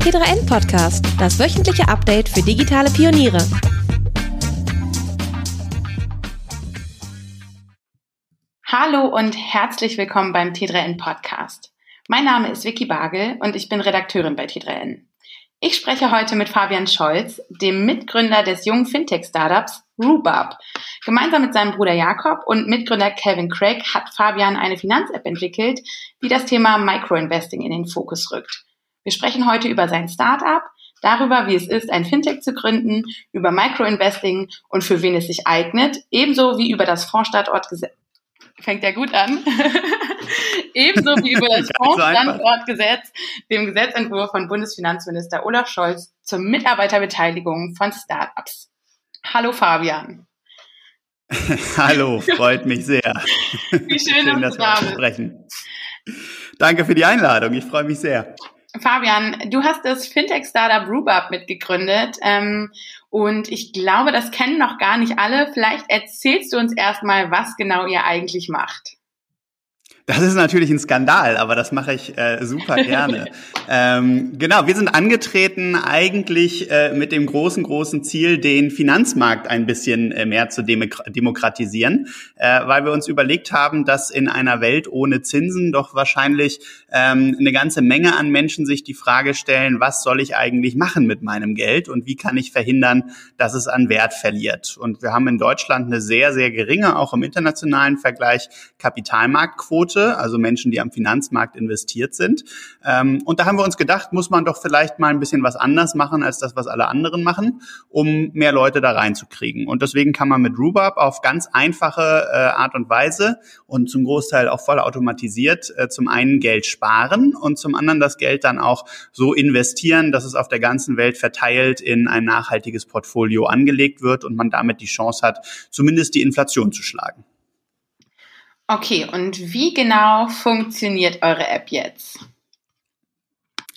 T3N Podcast, das wöchentliche Update für digitale Pioniere. Hallo und herzlich willkommen beim T3N Podcast. Mein Name ist Vicky Bagel und ich bin Redakteurin bei T3N. Ich spreche heute mit Fabian Scholz, dem Mitgründer des jungen Fintech-Startups Rhubarb. Gemeinsam mit seinem Bruder Jakob und Mitgründer Kevin Craig hat Fabian eine Finanz-App entwickelt, die das Thema Microinvesting in den Fokus rückt. Wir sprechen heute über sein Startup, darüber, wie es ist, ein Fintech zu gründen, über Microinvesting und für wen es sich eignet, ebenso wie über das Fondsstandortgesetz. Fängt ja gut an. ebenso wie über das Fondsstandortgesetz, dem Gesetzentwurf von Bundesfinanzminister Olaf Scholz zur Mitarbeiterbeteiligung von Startups. Hallo Fabian. Hallo, freut mich sehr. Wie schön, schön dass, dass wir sprechen. Danke für die Einladung, ich freue mich sehr. Fabian, du hast das Fintech-Startup Rhubarb mitgegründet ähm, und ich glaube, das kennen noch gar nicht alle. Vielleicht erzählst du uns erstmal, was genau ihr eigentlich macht. Das ist natürlich ein Skandal, aber das mache ich äh, super gerne. ähm, genau, wir sind angetreten eigentlich äh, mit dem großen, großen Ziel, den Finanzmarkt ein bisschen äh, mehr zu dem demokratisieren, äh, weil wir uns überlegt haben, dass in einer Welt ohne Zinsen doch wahrscheinlich ähm, eine ganze Menge an Menschen sich die Frage stellen, was soll ich eigentlich machen mit meinem Geld und wie kann ich verhindern, dass es an Wert verliert. Und wir haben in Deutschland eine sehr, sehr geringe, auch im internationalen Vergleich, Kapitalmarktquote Leute, also Menschen, die am Finanzmarkt investiert sind. Ähm, und da haben wir uns gedacht, muss man doch vielleicht mal ein bisschen was anders machen als das, was alle anderen machen, um mehr Leute da reinzukriegen. Und deswegen kann man mit Rhubarb auf ganz einfache äh, Art und Weise und zum Großteil auch voll automatisiert äh, zum einen Geld sparen und zum anderen das Geld dann auch so investieren, dass es auf der ganzen Welt verteilt in ein nachhaltiges Portfolio angelegt wird und man damit die Chance hat, zumindest die Inflation zu schlagen. Okay, und wie genau funktioniert eure App jetzt?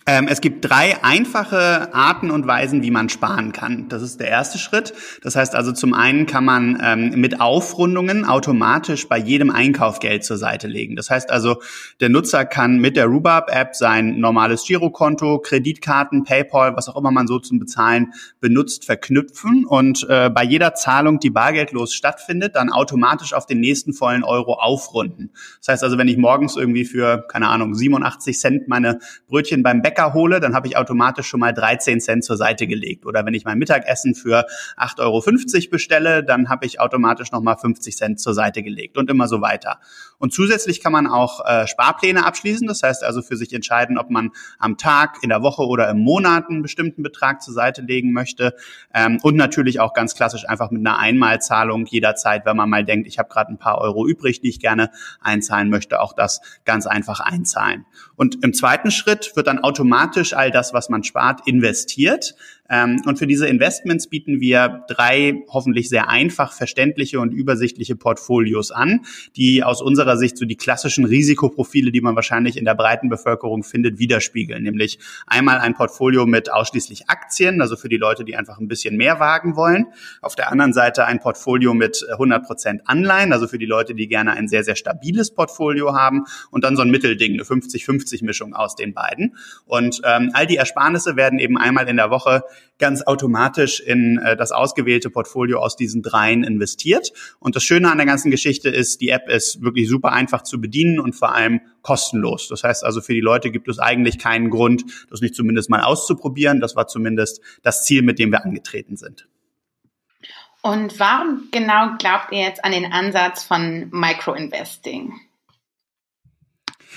Ähm, es gibt drei einfache Arten und Weisen, wie man sparen kann. Das ist der erste Schritt. Das heißt also, zum einen kann man ähm, mit Aufrundungen automatisch bei jedem Einkauf Geld zur Seite legen. Das heißt also, der Nutzer kann mit der Rhubarb-App sein normales Girokonto, Kreditkarten, PayPal, was auch immer man so zum Bezahlen benutzt, verknüpfen und äh, bei jeder Zahlung, die bargeldlos stattfindet, dann automatisch auf den nächsten vollen Euro aufrunden. Das heißt also, wenn ich morgens irgendwie für, keine Ahnung, 87 Cent meine Brötchen beim Bäcker Bäcker hole, dann habe ich automatisch schon mal 13 Cent zur Seite gelegt. Oder wenn ich mein Mittagessen für 8,50 Euro bestelle, dann habe ich automatisch nochmal 50 Cent zur Seite gelegt und immer so weiter. Und zusätzlich kann man auch äh, Sparpläne abschließen. Das heißt also für sich entscheiden, ob man am Tag, in der Woche oder im Monat einen bestimmten Betrag zur Seite legen möchte. Ähm, und natürlich auch ganz klassisch einfach mit einer Einmalzahlung jederzeit, wenn man mal denkt, ich habe gerade ein paar Euro übrig, die ich gerne einzahlen möchte, auch das ganz einfach einzahlen. Und im zweiten Schritt wird dann automatisch automatisch all das, was man spart, investiert. Ähm, und für diese Investments bieten wir drei hoffentlich sehr einfach verständliche und übersichtliche Portfolios an, die aus unserer Sicht so die klassischen Risikoprofile, die man wahrscheinlich in der breiten Bevölkerung findet, widerspiegeln. Nämlich einmal ein Portfolio mit ausschließlich Aktien, also für die Leute, die einfach ein bisschen mehr wagen wollen. Auf der anderen Seite ein Portfolio mit 100 Prozent Anleihen, also für die Leute, die gerne ein sehr, sehr stabiles Portfolio haben. Und dann so ein Mittelding, eine 50-50-Mischung aus den beiden. Und ähm, all die Ersparnisse werden eben einmal in der Woche ganz automatisch in äh, das ausgewählte Portfolio aus diesen dreien investiert. Und das Schöne an der ganzen Geschichte ist, die App ist wirklich super einfach zu bedienen und vor allem kostenlos. Das heißt also, für die Leute gibt es eigentlich keinen Grund, das nicht zumindest mal auszuprobieren. Das war zumindest das Ziel, mit dem wir angetreten sind. Und warum genau glaubt ihr jetzt an den Ansatz von Microinvesting?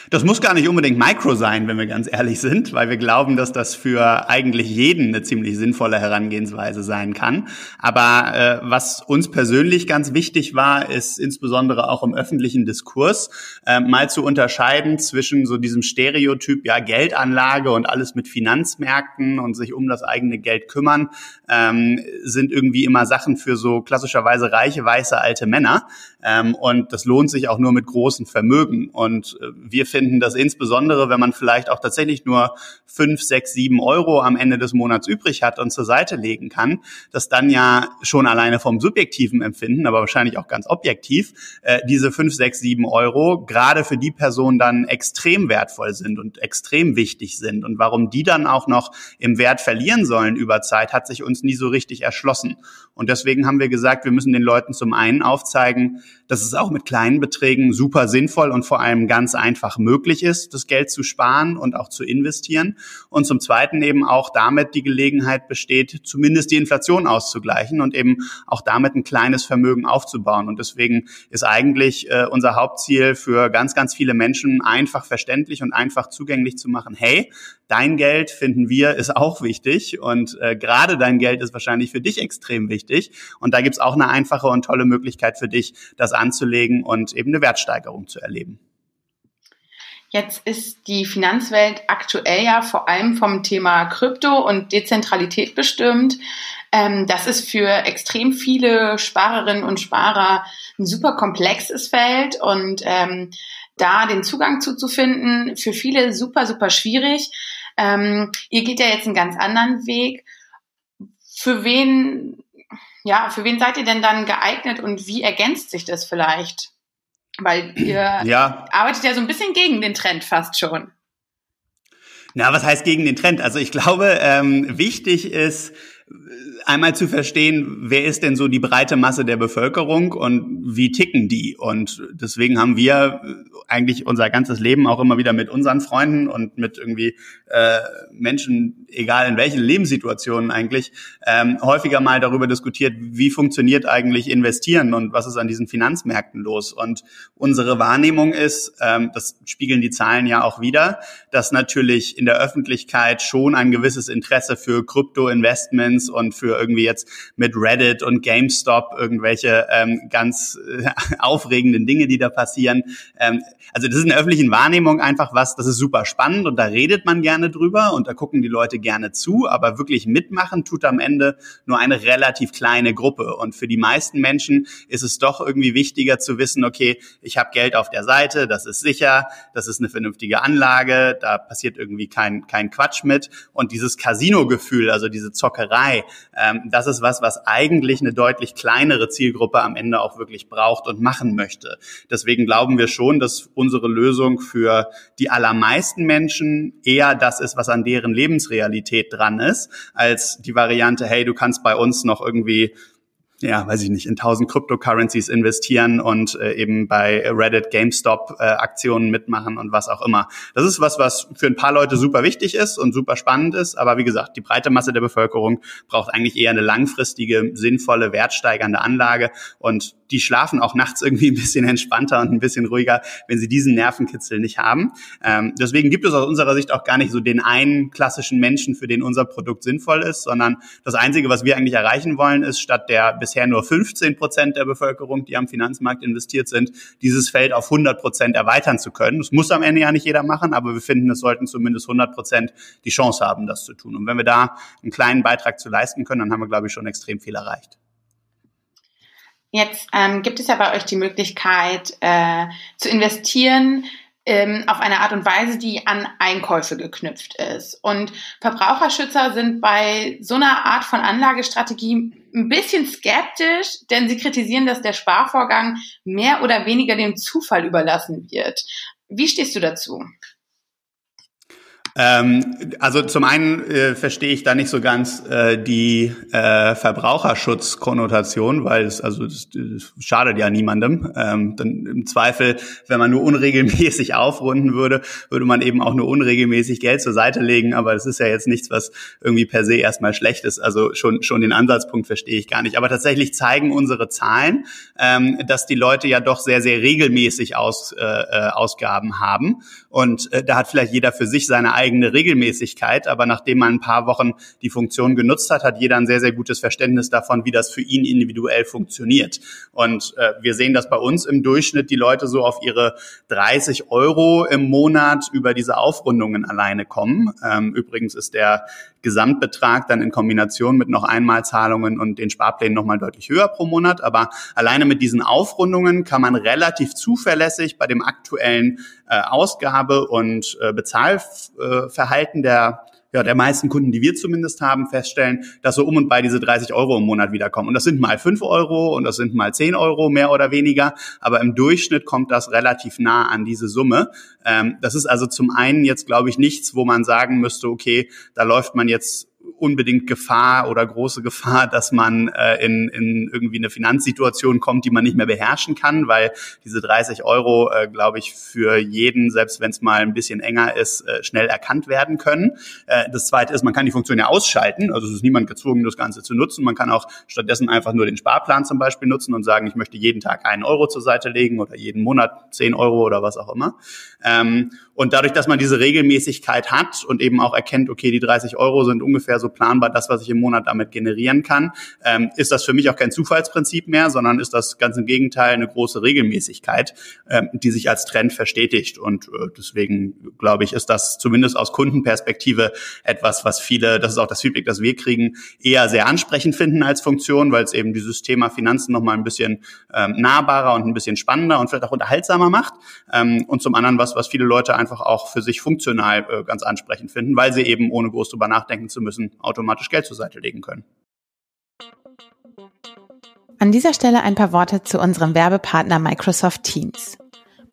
Das muss gar nicht unbedingt Micro sein, wenn wir ganz ehrlich sind, weil wir glauben, dass das für eigentlich jeden eine ziemlich sinnvolle Herangehensweise sein kann. Aber äh, was uns persönlich ganz wichtig war, ist insbesondere auch im öffentlichen Diskurs äh, mal zu unterscheiden zwischen so diesem Stereotyp, ja, Geldanlage und alles mit Finanzmärkten und sich um das eigene Geld kümmern, ähm, sind irgendwie immer Sachen für so klassischerweise reiche, weiße, alte Männer. Ähm, und das lohnt sich auch nur mit großen Vermögen. Und äh, wir finden das insbesondere, wenn man vielleicht auch tatsächlich nur fünf, sechs, sieben Euro am Ende des Monats übrig hat und zur Seite legen kann, dass dann ja schon alleine vom subjektiven Empfinden, aber wahrscheinlich auch ganz objektiv, äh, diese fünf, sechs, sieben Euro gerade für die Person dann extrem wertvoll sind und extrem wichtig sind. Und warum die dann auch noch im Wert verlieren sollen über Zeit, hat sich uns nie so richtig erschlossen. Und deswegen haben wir gesagt, wir müssen den Leuten zum einen aufzeigen, dass es auch mit kleinen Beträgen super sinnvoll und vor allem ganz einfach möglich ist, das Geld zu sparen und auch zu investieren. Und zum Zweiten eben auch damit die Gelegenheit besteht, zumindest die Inflation auszugleichen und eben auch damit ein kleines Vermögen aufzubauen. Und deswegen ist eigentlich äh, unser Hauptziel für ganz, ganz viele Menschen einfach verständlich und einfach zugänglich zu machen. Hey, dein Geld finden wir ist auch wichtig und äh, gerade dein Geld ist wahrscheinlich für dich extrem wichtig. Und da gibt's auch eine einfache und tolle Möglichkeit für dich, das anzulegen und eben eine Wertsteigerung zu erleben. Jetzt ist die Finanzwelt aktuell ja vor allem vom Thema Krypto und Dezentralität bestimmt. Ähm, das ist für extrem viele Sparerinnen und Sparer ein super komplexes Feld und ähm, da den Zugang zuzufinden, für viele super, super schwierig. Ähm, ihr geht ja jetzt einen ganz anderen Weg. Für wen, ja, für wen seid ihr denn dann geeignet und wie ergänzt sich das vielleicht? Weil ihr ja. arbeitet ja so ein bisschen gegen den Trend fast schon. Na, was heißt gegen den Trend? Also ich glaube, ähm, wichtig ist, einmal zu verstehen, wer ist denn so die breite Masse der Bevölkerung und wie ticken die? Und deswegen haben wir eigentlich unser ganzes Leben auch immer wieder mit unseren Freunden und mit irgendwie äh, Menschen, egal in welchen Lebenssituationen eigentlich, ähm, häufiger mal darüber diskutiert, wie funktioniert eigentlich Investieren und was ist an diesen Finanzmärkten los. Und unsere Wahrnehmung ist, ähm, das spiegeln die Zahlen ja auch wieder, dass natürlich in der Öffentlichkeit schon ein gewisses Interesse für Krypto-Investments und für irgendwie jetzt mit Reddit und GameStop irgendwelche ähm, ganz äh, aufregenden Dinge, die da passieren, ähm, also das ist in der öffentlichen Wahrnehmung einfach was, das ist super spannend und da redet man gerne drüber und da gucken die Leute gerne zu, aber wirklich mitmachen tut am Ende nur eine relativ kleine Gruppe. Und für die meisten Menschen ist es doch irgendwie wichtiger zu wissen, okay, ich habe Geld auf der Seite, das ist sicher, das ist eine vernünftige Anlage, da passiert irgendwie kein, kein Quatsch mit. Und dieses Casino-Gefühl, also diese Zockerei, ähm, das ist was, was eigentlich eine deutlich kleinere Zielgruppe am Ende auch wirklich braucht und machen möchte. Deswegen glauben wir schon, dass unsere Lösung für die allermeisten Menschen eher das ist, was an deren Lebensrealität dran ist, als die Variante, hey, du kannst bei uns noch irgendwie ja, weiß ich nicht, in tausend Cryptocurrencies investieren und äh, eben bei Reddit, GameStop äh, Aktionen mitmachen und was auch immer. Das ist was, was für ein paar Leute super wichtig ist und super spannend ist. Aber wie gesagt, die breite Masse der Bevölkerung braucht eigentlich eher eine langfristige, sinnvolle, wertsteigernde Anlage und die schlafen auch nachts irgendwie ein bisschen entspannter und ein bisschen ruhiger, wenn sie diesen Nervenkitzel nicht haben. Ähm, deswegen gibt es aus unserer Sicht auch gar nicht so den einen klassischen Menschen, für den unser Produkt sinnvoll ist, sondern das Einzige, was wir eigentlich erreichen wollen, ist statt der bisher nur 15 Prozent der Bevölkerung, die am Finanzmarkt investiert sind, dieses Feld auf 100 Prozent erweitern zu können. Das muss am Ende ja nicht jeder machen, aber wir finden, es sollten zumindest 100 Prozent die Chance haben, das zu tun. Und wenn wir da einen kleinen Beitrag zu leisten können, dann haben wir, glaube ich, schon extrem viel erreicht. Jetzt ähm, gibt es ja bei euch die Möglichkeit äh, zu investieren ähm, auf eine Art und Weise, die an Einkäufe geknüpft ist. Und Verbraucherschützer sind bei so einer Art von Anlagestrategie ein bisschen skeptisch, denn sie kritisieren, dass der Sparvorgang mehr oder weniger dem Zufall überlassen wird. Wie stehst du dazu? Ähm, also zum einen äh, verstehe ich da nicht so ganz äh, die äh, Verbraucherschutzkonnotation, weil es also das, das schadet ja niemandem. Ähm, dann im Zweifel, wenn man nur unregelmäßig aufrunden würde, würde man eben auch nur unregelmäßig Geld zur Seite legen. Aber das ist ja jetzt nichts, was irgendwie per se erstmal schlecht ist. Also schon schon den Ansatzpunkt verstehe ich gar nicht. Aber tatsächlich zeigen unsere Zahlen, ähm, dass die Leute ja doch sehr sehr regelmäßig aus, äh, äh Ausgaben haben. Und äh, da hat vielleicht jeder für sich seine eigene Regelmäßigkeit, aber nachdem man ein paar Wochen die Funktion genutzt hat, hat jeder ein sehr, sehr gutes Verständnis davon, wie das für ihn individuell funktioniert. Und äh, wir sehen, dass bei uns im Durchschnitt die Leute so auf ihre 30 Euro im Monat über diese Aufrundungen alleine kommen. Ähm, übrigens ist der Gesamtbetrag dann in Kombination mit noch Einmalzahlungen und den Sparplänen nochmal deutlich höher pro Monat. Aber alleine mit diesen Aufrundungen kann man relativ zuverlässig bei dem aktuellen äh, Ausgabe- und äh, Bezahlverhalten der ja, der meisten Kunden, die wir zumindest haben, feststellen, dass so um und bei diese 30 Euro im Monat wiederkommen. Und das sind mal 5 Euro und das sind mal 10 Euro, mehr oder weniger. Aber im Durchschnitt kommt das relativ nah an diese Summe. Ähm, das ist also zum einen jetzt, glaube ich, nichts, wo man sagen müsste, okay, da läuft man jetzt unbedingt Gefahr oder große Gefahr, dass man äh, in, in irgendwie eine Finanzsituation kommt, die man nicht mehr beherrschen kann, weil diese 30 Euro, äh, glaube ich, für jeden, selbst wenn es mal ein bisschen enger ist, äh, schnell erkannt werden können. Äh, das Zweite ist, man kann die Funktion ja ausschalten, also es ist niemand gezwungen, das Ganze zu nutzen. Man kann auch stattdessen einfach nur den Sparplan zum Beispiel nutzen und sagen, ich möchte jeden Tag einen Euro zur Seite legen oder jeden Monat 10 Euro oder was auch immer. Ähm, und dadurch, dass man diese Regelmäßigkeit hat und eben auch erkennt, okay, die 30 Euro sind ungefähr so planbar das, was ich im Monat damit generieren kann, ähm, ist das für mich auch kein Zufallsprinzip mehr, sondern ist das ganz im Gegenteil eine große Regelmäßigkeit, ähm, die sich als Trend verstetigt. Und äh, deswegen glaube ich, ist das zumindest aus Kundenperspektive etwas, was viele, das ist auch das Feedback, das wir kriegen, eher sehr ansprechend finden als Funktion, weil es eben dieses Thema Finanzen nochmal ein bisschen ähm, nahbarer und ein bisschen spannender und vielleicht auch unterhaltsamer macht. Ähm, und zum anderen was, was viele Leute einfach auch für sich funktional äh, ganz ansprechend finden, weil sie eben ohne groß drüber nachdenken zu müssen, automatisch Geld zur Seite legen können. An dieser Stelle ein paar Worte zu unserem Werbepartner Microsoft Teams.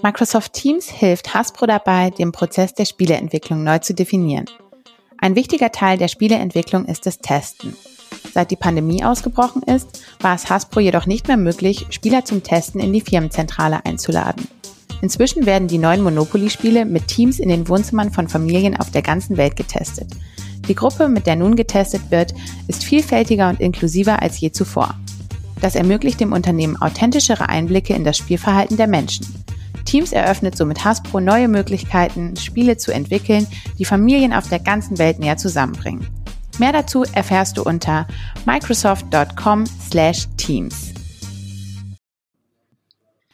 Microsoft Teams hilft Hasbro dabei, den Prozess der Spieleentwicklung neu zu definieren. Ein wichtiger Teil der Spieleentwicklung ist das Testen. Seit die Pandemie ausgebrochen ist, war es Hasbro jedoch nicht mehr möglich, Spieler zum Testen in die Firmenzentrale einzuladen. Inzwischen werden die neuen Monopoly-Spiele mit Teams in den Wohnzimmern von Familien auf der ganzen Welt getestet. Die Gruppe, mit der nun getestet wird, ist vielfältiger und inklusiver als je zuvor. Das ermöglicht dem Unternehmen authentischere Einblicke in das Spielverhalten der Menschen. Teams eröffnet somit Hasbro neue Möglichkeiten, Spiele zu entwickeln, die Familien auf der ganzen Welt näher zusammenbringen. Mehr dazu erfährst du unter microsoft.com/teams.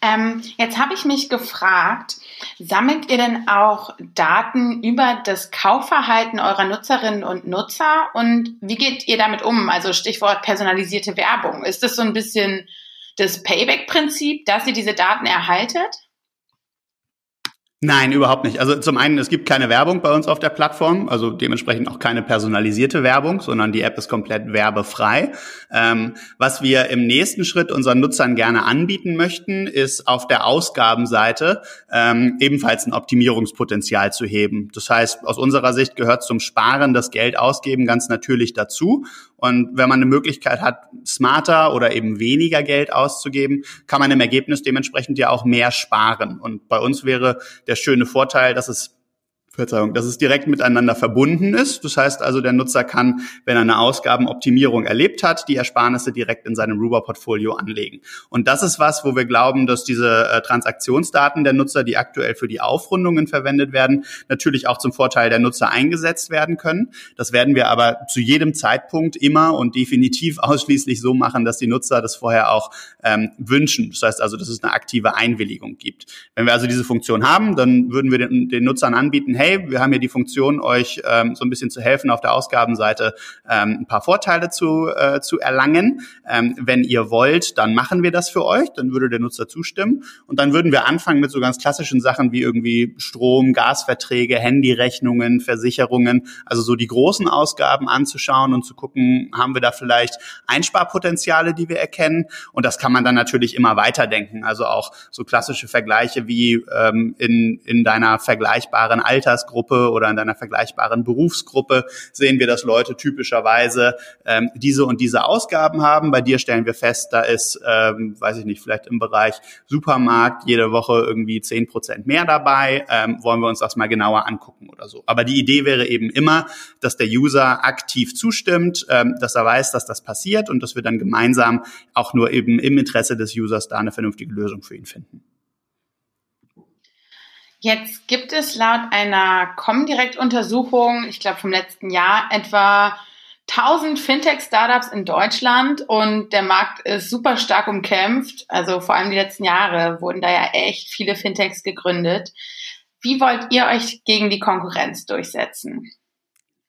Ähm, jetzt habe ich mich gefragt, sammelt ihr denn auch Daten über das Kaufverhalten eurer Nutzerinnen und Nutzer und wie geht ihr damit um? Also Stichwort personalisierte Werbung. Ist das so ein bisschen das Payback-Prinzip, dass ihr diese Daten erhaltet? Nein, überhaupt nicht. Also zum einen, es gibt keine Werbung bei uns auf der Plattform, also dementsprechend auch keine personalisierte Werbung, sondern die App ist komplett werbefrei. Ähm, was wir im nächsten Schritt unseren Nutzern gerne anbieten möchten, ist auf der Ausgabenseite ähm, ebenfalls ein Optimierungspotenzial zu heben. Das heißt, aus unserer Sicht gehört zum Sparen das Geld ausgeben ganz natürlich dazu. Und wenn man eine Möglichkeit hat, smarter oder eben weniger Geld auszugeben, kann man im Ergebnis dementsprechend ja auch mehr sparen. Und bei uns wäre der schöne Vorteil, dass es Verzeihung, dass es direkt miteinander verbunden ist. Das heißt also, der Nutzer kann, wenn er eine Ausgabenoptimierung erlebt hat, die Ersparnisse direkt in seinem Ruber-Portfolio anlegen. Und das ist was, wo wir glauben, dass diese äh, Transaktionsdaten der Nutzer, die aktuell für die Aufrundungen verwendet werden, natürlich auch zum Vorteil der Nutzer eingesetzt werden können. Das werden wir aber zu jedem Zeitpunkt immer und definitiv ausschließlich so machen, dass die Nutzer das vorher auch ähm, wünschen. Das heißt also, dass es eine aktive Einwilligung gibt. Wenn wir also diese Funktion haben, dann würden wir den, den Nutzern anbieten, hey, wir haben hier die Funktion, euch ähm, so ein bisschen zu helfen, auf der Ausgabenseite ähm, ein paar Vorteile zu, äh, zu erlangen. Ähm, wenn ihr wollt, dann machen wir das für euch, dann würde der Nutzer zustimmen. Und dann würden wir anfangen mit so ganz klassischen Sachen wie irgendwie Strom, Gasverträge, Handyrechnungen, Versicherungen, also so die großen Ausgaben anzuschauen und zu gucken, haben wir da vielleicht Einsparpotenziale, die wir erkennen. Und das kann man dann natürlich immer weiterdenken. Also auch so klassische Vergleiche wie ähm, in, in deiner vergleichbaren Alters Altersgruppe oder in deiner vergleichbaren Berufsgruppe sehen wir, dass Leute typischerweise ähm, diese und diese Ausgaben haben. Bei dir stellen wir fest, da ist, ähm, weiß ich nicht, vielleicht im Bereich Supermarkt jede Woche irgendwie zehn Prozent mehr dabei. Ähm, wollen wir uns das mal genauer angucken oder so. Aber die Idee wäre eben immer, dass der User aktiv zustimmt, ähm, dass er weiß, dass das passiert und dass wir dann gemeinsam auch nur eben im Interesse des Users da eine vernünftige Lösung für ihn finden. Jetzt gibt es laut einer Comdirect-Untersuchung, ich glaube vom letzten Jahr, etwa 1000 Fintech-Startups in Deutschland und der Markt ist super stark umkämpft. Also vor allem die letzten Jahre wurden da ja echt viele Fintechs gegründet. Wie wollt ihr euch gegen die Konkurrenz durchsetzen?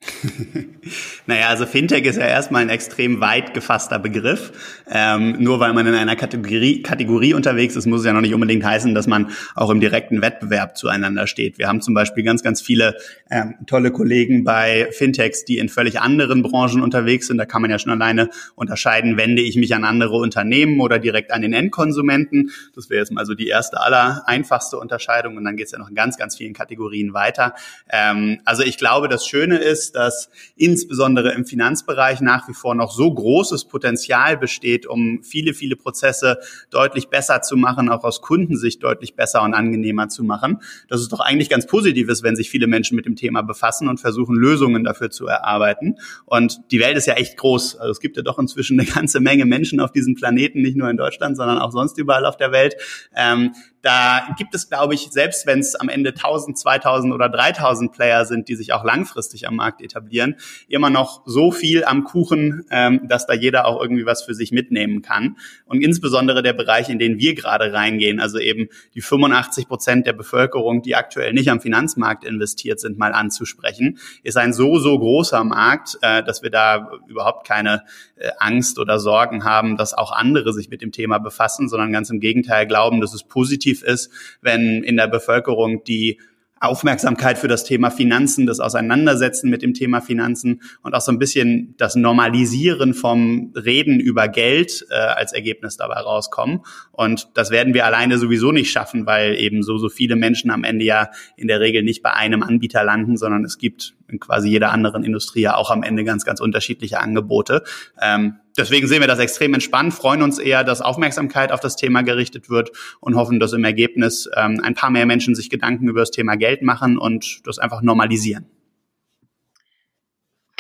naja, also Fintech ist ja erstmal ein extrem weit gefasster Begriff. Ähm, nur weil man in einer Kategorie, Kategorie unterwegs ist, muss es ja noch nicht unbedingt heißen, dass man auch im direkten Wettbewerb zueinander steht. Wir haben zum Beispiel ganz, ganz viele ähm, tolle Kollegen bei Fintechs, die in völlig anderen Branchen unterwegs sind. Da kann man ja schon alleine unterscheiden, wende ich mich an andere Unternehmen oder direkt an den Endkonsumenten. Das wäre jetzt mal so die erste aller einfachste Unterscheidung. Und dann geht es ja noch in ganz, ganz vielen Kategorien weiter. Ähm, also ich glaube, das Schöne ist, dass insbesondere im Finanzbereich nach wie vor noch so großes Potenzial besteht, um viele, viele Prozesse deutlich besser zu machen, auch aus Kundensicht deutlich besser und angenehmer zu machen. Dass es doch eigentlich ganz positiv ist, wenn sich viele Menschen mit dem Thema befassen und versuchen, Lösungen dafür zu erarbeiten. Und die Welt ist ja echt groß. Also es gibt ja doch inzwischen eine ganze Menge Menschen auf diesem Planeten, nicht nur in Deutschland, sondern auch sonst überall auf der Welt. Ähm, da gibt es, glaube ich, selbst wenn es am Ende 1000, 2000 oder 3000 Player sind, die sich auch langfristig am Markt etablieren, immer noch so viel am Kuchen, ähm, dass da jeder auch irgendwie was für sich mitnehmen kann. Und insbesondere der Bereich, in den wir gerade reingehen, also eben die 85 Prozent der Bevölkerung, die aktuell nicht am Finanzmarkt investiert sind, mal anzusprechen, ist ein so, so großer Markt, äh, dass wir da überhaupt keine äh, Angst oder Sorgen haben, dass auch andere sich mit dem Thema befassen, sondern ganz im Gegenteil glauben, dass es positiv ist, wenn in der Bevölkerung die Aufmerksamkeit für das Thema Finanzen, das Auseinandersetzen mit dem Thema Finanzen und auch so ein bisschen das Normalisieren vom Reden über Geld äh, als Ergebnis dabei rauskommen. Und das werden wir alleine sowieso nicht schaffen, weil eben so, so viele Menschen am Ende ja in der Regel nicht bei einem Anbieter landen, sondern es gibt quasi jeder anderen Industrie ja auch am Ende ganz, ganz unterschiedliche Angebote. Ähm, deswegen sehen wir das extrem entspannt, freuen uns eher, dass Aufmerksamkeit auf das Thema gerichtet wird und hoffen, dass im Ergebnis ähm, ein paar mehr Menschen sich Gedanken über das Thema Geld machen und das einfach normalisieren.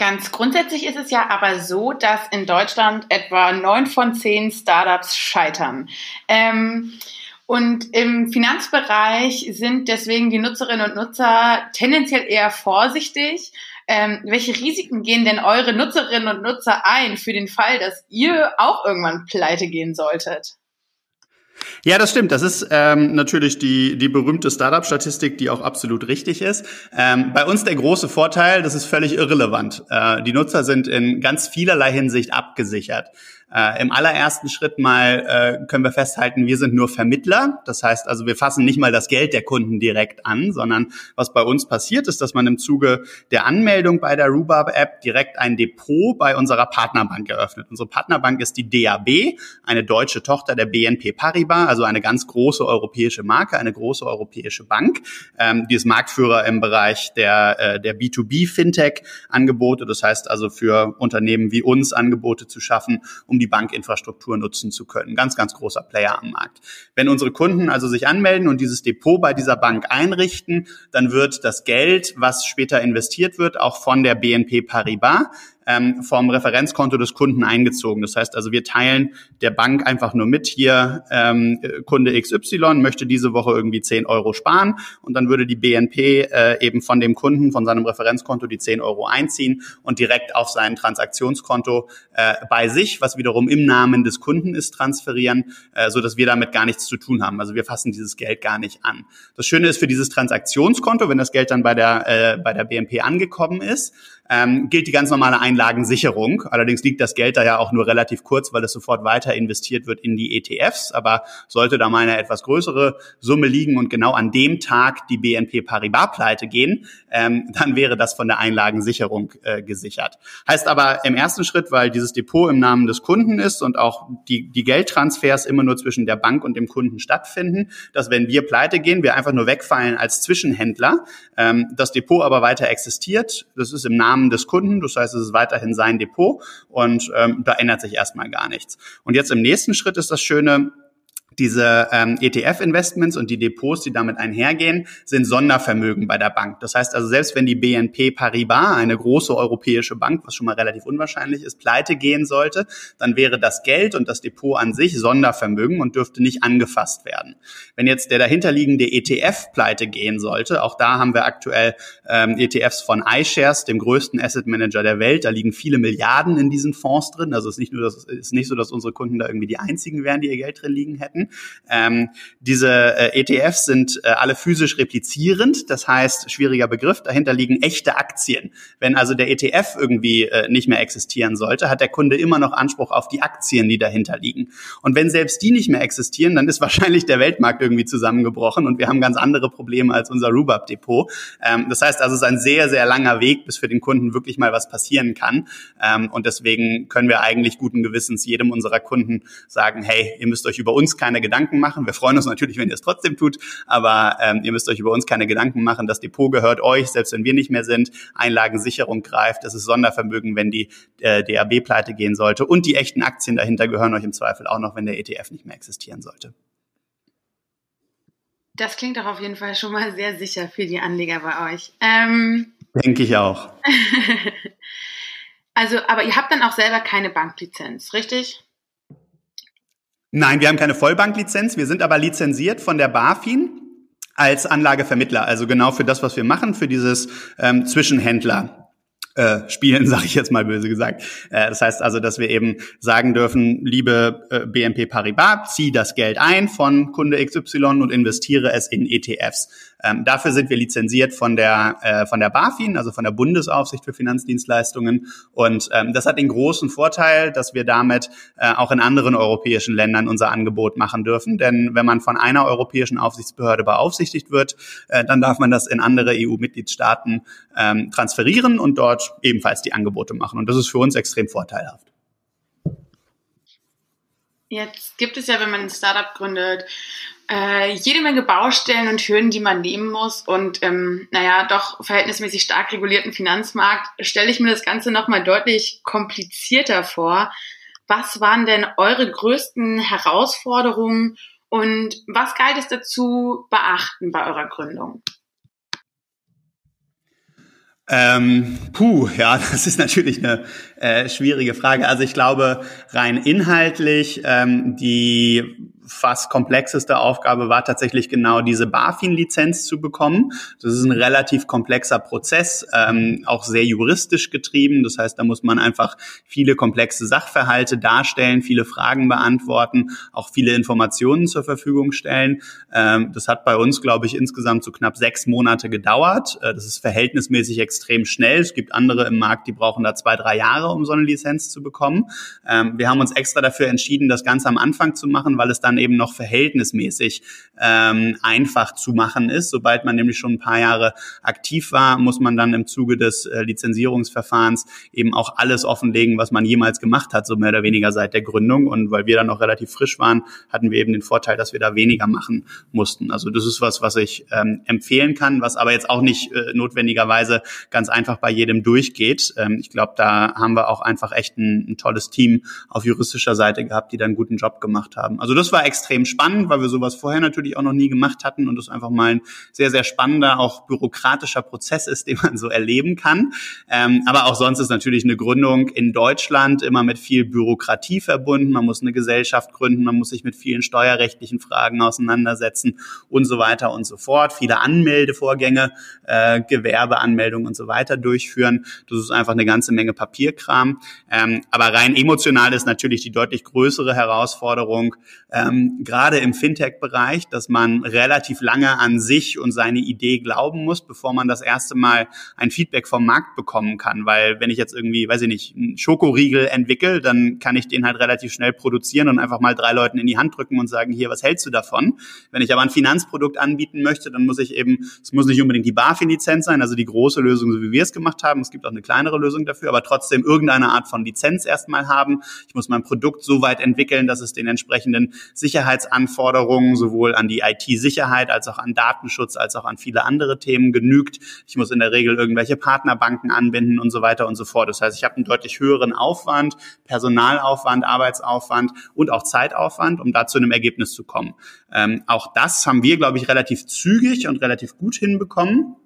Ganz grundsätzlich ist es ja aber so, dass in Deutschland etwa neun von zehn Startups scheitern. Ähm, und im Finanzbereich sind deswegen die Nutzerinnen und Nutzer tendenziell eher vorsichtig. Ähm, welche Risiken gehen denn eure Nutzerinnen und Nutzer ein für den Fall, dass ihr auch irgendwann pleite gehen solltet? Ja, das stimmt. Das ist ähm, natürlich die, die berühmte Startup-Statistik, die auch absolut richtig ist. Ähm, bei uns der große Vorteil, das ist völlig irrelevant. Äh, die Nutzer sind in ganz vielerlei Hinsicht abgesichert. Äh, Im allerersten Schritt mal äh, können wir festhalten, wir sind nur Vermittler. Das heißt also, wir fassen nicht mal das Geld der Kunden direkt an, sondern was bei uns passiert ist, dass man im Zuge der Anmeldung bei der Rhubarb-App direkt ein Depot bei unserer Partnerbank eröffnet. Unsere Partnerbank ist die DAB, eine deutsche Tochter der BNP Paribas, also eine ganz große europäische Marke, eine große europäische Bank. Ähm, die ist Marktführer im Bereich der, äh, der B2B-Fintech-Angebote. Das heißt also für Unternehmen wie uns Angebote zu schaffen, um die Bankinfrastruktur nutzen zu können. Ganz, ganz großer Player am Markt. Wenn unsere Kunden also sich anmelden und dieses Depot bei dieser Bank einrichten, dann wird das Geld, was später investiert wird, auch von der BNP Paribas ähm, vom Referenzkonto des Kunden eingezogen. Das heißt also, wir teilen der Bank einfach nur mit, hier ähm, Kunde XY möchte diese Woche irgendwie 10 Euro sparen und dann würde die BNP äh, eben von dem Kunden, von seinem Referenzkonto die 10 Euro einziehen und direkt auf sein Transaktionskonto äh, bei sich, was wiederum im Namen des Kunden ist, transferieren, äh, so dass wir damit gar nichts zu tun haben. Also wir fassen dieses Geld gar nicht an. Das Schöne ist für dieses Transaktionskonto, wenn das Geld dann bei der, äh, bei der BNP angekommen ist, ähm, gilt die ganz normale Einlagensicherung. Allerdings liegt das Geld da ja auch nur relativ kurz, weil es sofort weiter investiert wird in die ETFs. Aber sollte da mal eine etwas größere Summe liegen und genau an dem Tag die BNP Paribas pleite gehen, ähm, dann wäre das von der Einlagensicherung äh, gesichert. Heißt aber im ersten Schritt, weil dieses Depot im Namen des Kunden ist und auch die, die Geldtransfers immer nur zwischen der Bank und dem Kunden stattfinden, dass wenn wir pleite gehen, wir einfach nur wegfallen als Zwischenhändler, ähm, das Depot aber weiter existiert. Das ist im Namen Namen des Kunden. Das heißt, es ist weiterhin sein Depot und ähm, da ändert sich erstmal gar nichts. Und jetzt im nächsten Schritt ist das Schöne, diese ähm, ETF-Investments und die Depots, die damit einhergehen, sind Sondervermögen bei der Bank. Das heißt also, selbst wenn die BNP Paribas, eine große europäische Bank, was schon mal relativ unwahrscheinlich ist, pleite gehen sollte, dann wäre das Geld und das Depot an sich Sondervermögen und dürfte nicht angefasst werden. Wenn jetzt der dahinterliegende ETF pleite gehen sollte, auch da haben wir aktuell ähm, ETFs von iShares, dem größten Asset Manager der Welt, da liegen viele Milliarden in diesen Fonds drin. Also es ist nicht nur, das ist nicht so, dass unsere Kunden da irgendwie die einzigen wären, die ihr Geld drin liegen hätten. Ähm, diese äh, ETFs sind äh, alle physisch replizierend, das heißt, schwieriger Begriff, dahinter liegen echte Aktien. Wenn also der ETF irgendwie äh, nicht mehr existieren sollte, hat der Kunde immer noch Anspruch auf die Aktien, die dahinter liegen. Und wenn selbst die nicht mehr existieren, dann ist wahrscheinlich der Weltmarkt irgendwie zusammengebrochen und wir haben ganz andere Probleme als unser Rubab-Depot. Ähm, das heißt also, es ist ein sehr, sehr langer Weg, bis für den Kunden wirklich mal was passieren kann. Ähm, und deswegen können wir eigentlich guten Gewissens jedem unserer Kunden sagen, hey, ihr müsst euch über uns keine Gedanken machen. Wir freuen uns natürlich, wenn ihr es trotzdem tut, aber ähm, ihr müsst euch über uns keine Gedanken machen. Das Depot gehört euch, selbst wenn wir nicht mehr sind. Einlagensicherung greift. Es ist Sondervermögen, wenn die äh, DAB pleite gehen sollte. Und die echten Aktien dahinter gehören euch im Zweifel auch noch, wenn der ETF nicht mehr existieren sollte. Das klingt doch auf jeden Fall schon mal sehr sicher für die Anleger bei euch. Ähm, Denke ich auch. also, aber ihr habt dann auch selber keine Banklizenz, richtig? Nein, wir haben keine Vollbanklizenz. Wir sind aber lizenziert von der BaFin als Anlagevermittler. Also genau für das, was wir machen, für dieses ähm, Zwischenhändler äh, spielen, sage ich jetzt mal böse gesagt. Äh, das heißt also, dass wir eben sagen dürfen, liebe äh, BNP Paribas, zieh das Geld ein von Kunde XY und investiere es in ETFs. Ähm, dafür sind wir lizenziert von der, äh, von der BaFin, also von der Bundesaufsicht für Finanzdienstleistungen. Und ähm, das hat den großen Vorteil, dass wir damit äh, auch in anderen europäischen Ländern unser Angebot machen dürfen. Denn wenn man von einer europäischen Aufsichtsbehörde beaufsichtigt wird, äh, dann darf man das in andere EU-Mitgliedstaaten ähm, transferieren und dort ebenfalls die Angebote machen. Und das ist für uns extrem vorteilhaft. Jetzt gibt es ja, wenn man ein Startup gründet, äh, jede Menge Baustellen und Hürden, die man nehmen muss. Und ähm, naja, doch verhältnismäßig stark regulierten Finanzmarkt stelle ich mir das Ganze nochmal deutlich komplizierter vor. Was waren denn eure größten Herausforderungen und was galt es dazu beachten bei eurer Gründung? Ähm, puh, ja, das ist natürlich eine äh, schwierige Frage. Also ich glaube, rein inhaltlich, ähm, die fast komplexeste Aufgabe war tatsächlich genau diese BaFin-Lizenz zu bekommen. Das ist ein relativ komplexer Prozess, ähm, auch sehr juristisch getrieben. Das heißt, da muss man einfach viele komplexe Sachverhalte darstellen, viele Fragen beantworten, auch viele Informationen zur Verfügung stellen. Ähm, das hat bei uns, glaube ich, insgesamt so knapp sechs Monate gedauert. Äh, das ist verhältnismäßig extrem schnell. Es gibt andere im Markt, die brauchen da zwei, drei Jahre, um so eine Lizenz zu bekommen. Ähm, wir haben uns extra dafür entschieden, das Ganze am Anfang zu machen, weil es dann eben noch verhältnismäßig ähm, einfach zu machen ist. Sobald man nämlich schon ein paar Jahre aktiv war, muss man dann im Zuge des äh, Lizenzierungsverfahrens eben auch alles offenlegen, was man jemals gemacht hat, so mehr oder weniger seit der Gründung. Und weil wir dann noch relativ frisch waren, hatten wir eben den Vorteil, dass wir da weniger machen mussten. Also das ist was, was ich ähm, empfehlen kann, was aber jetzt auch nicht äh, notwendigerweise ganz einfach bei jedem durchgeht. Ähm, ich glaube, da haben wir auch einfach echt ein, ein tolles Team auf juristischer Seite gehabt, die da einen guten Job gemacht haben. Also das war extrem spannend, weil wir sowas vorher natürlich auch noch nie gemacht hatten und es einfach mal ein sehr, sehr spannender, auch bürokratischer Prozess ist, den man so erleben kann. Ähm, aber auch sonst ist natürlich eine Gründung in Deutschland immer mit viel Bürokratie verbunden. Man muss eine Gesellschaft gründen, man muss sich mit vielen steuerrechtlichen Fragen auseinandersetzen und so weiter und so fort. Viele Anmeldevorgänge, äh, Gewerbeanmeldungen und so weiter durchführen. Das ist einfach eine ganze Menge Papierkram. Ähm, aber rein emotional ist natürlich die deutlich größere Herausforderung, ähm, gerade im Fintech-Bereich, dass man relativ lange an sich und seine Idee glauben muss, bevor man das erste Mal ein Feedback vom Markt bekommen kann. Weil wenn ich jetzt irgendwie, weiß ich nicht, einen Schokoriegel entwickle, dann kann ich den halt relativ schnell produzieren und einfach mal drei Leuten in die Hand drücken und sagen, hier, was hältst du davon? Wenn ich aber ein Finanzprodukt anbieten möchte, dann muss ich eben, es muss nicht unbedingt die BaFin-Lizenz sein, also die große Lösung, so wie wir es gemacht haben. Es gibt auch eine kleinere Lösung dafür, aber trotzdem irgendeine Art von Lizenz erstmal haben. Ich muss mein Produkt so weit entwickeln, dass es den entsprechenden Sicherheitsanforderungen sowohl an die IT-Sicherheit als auch an Datenschutz als auch an viele andere Themen genügt. Ich muss in der Regel irgendwelche Partnerbanken anbinden und so weiter und so fort. Das heißt, ich habe einen deutlich höheren Aufwand, Personalaufwand, Arbeitsaufwand und auch Zeitaufwand, um da zu einem Ergebnis zu kommen. Ähm, auch das haben wir, glaube ich, relativ zügig und relativ gut hinbekommen.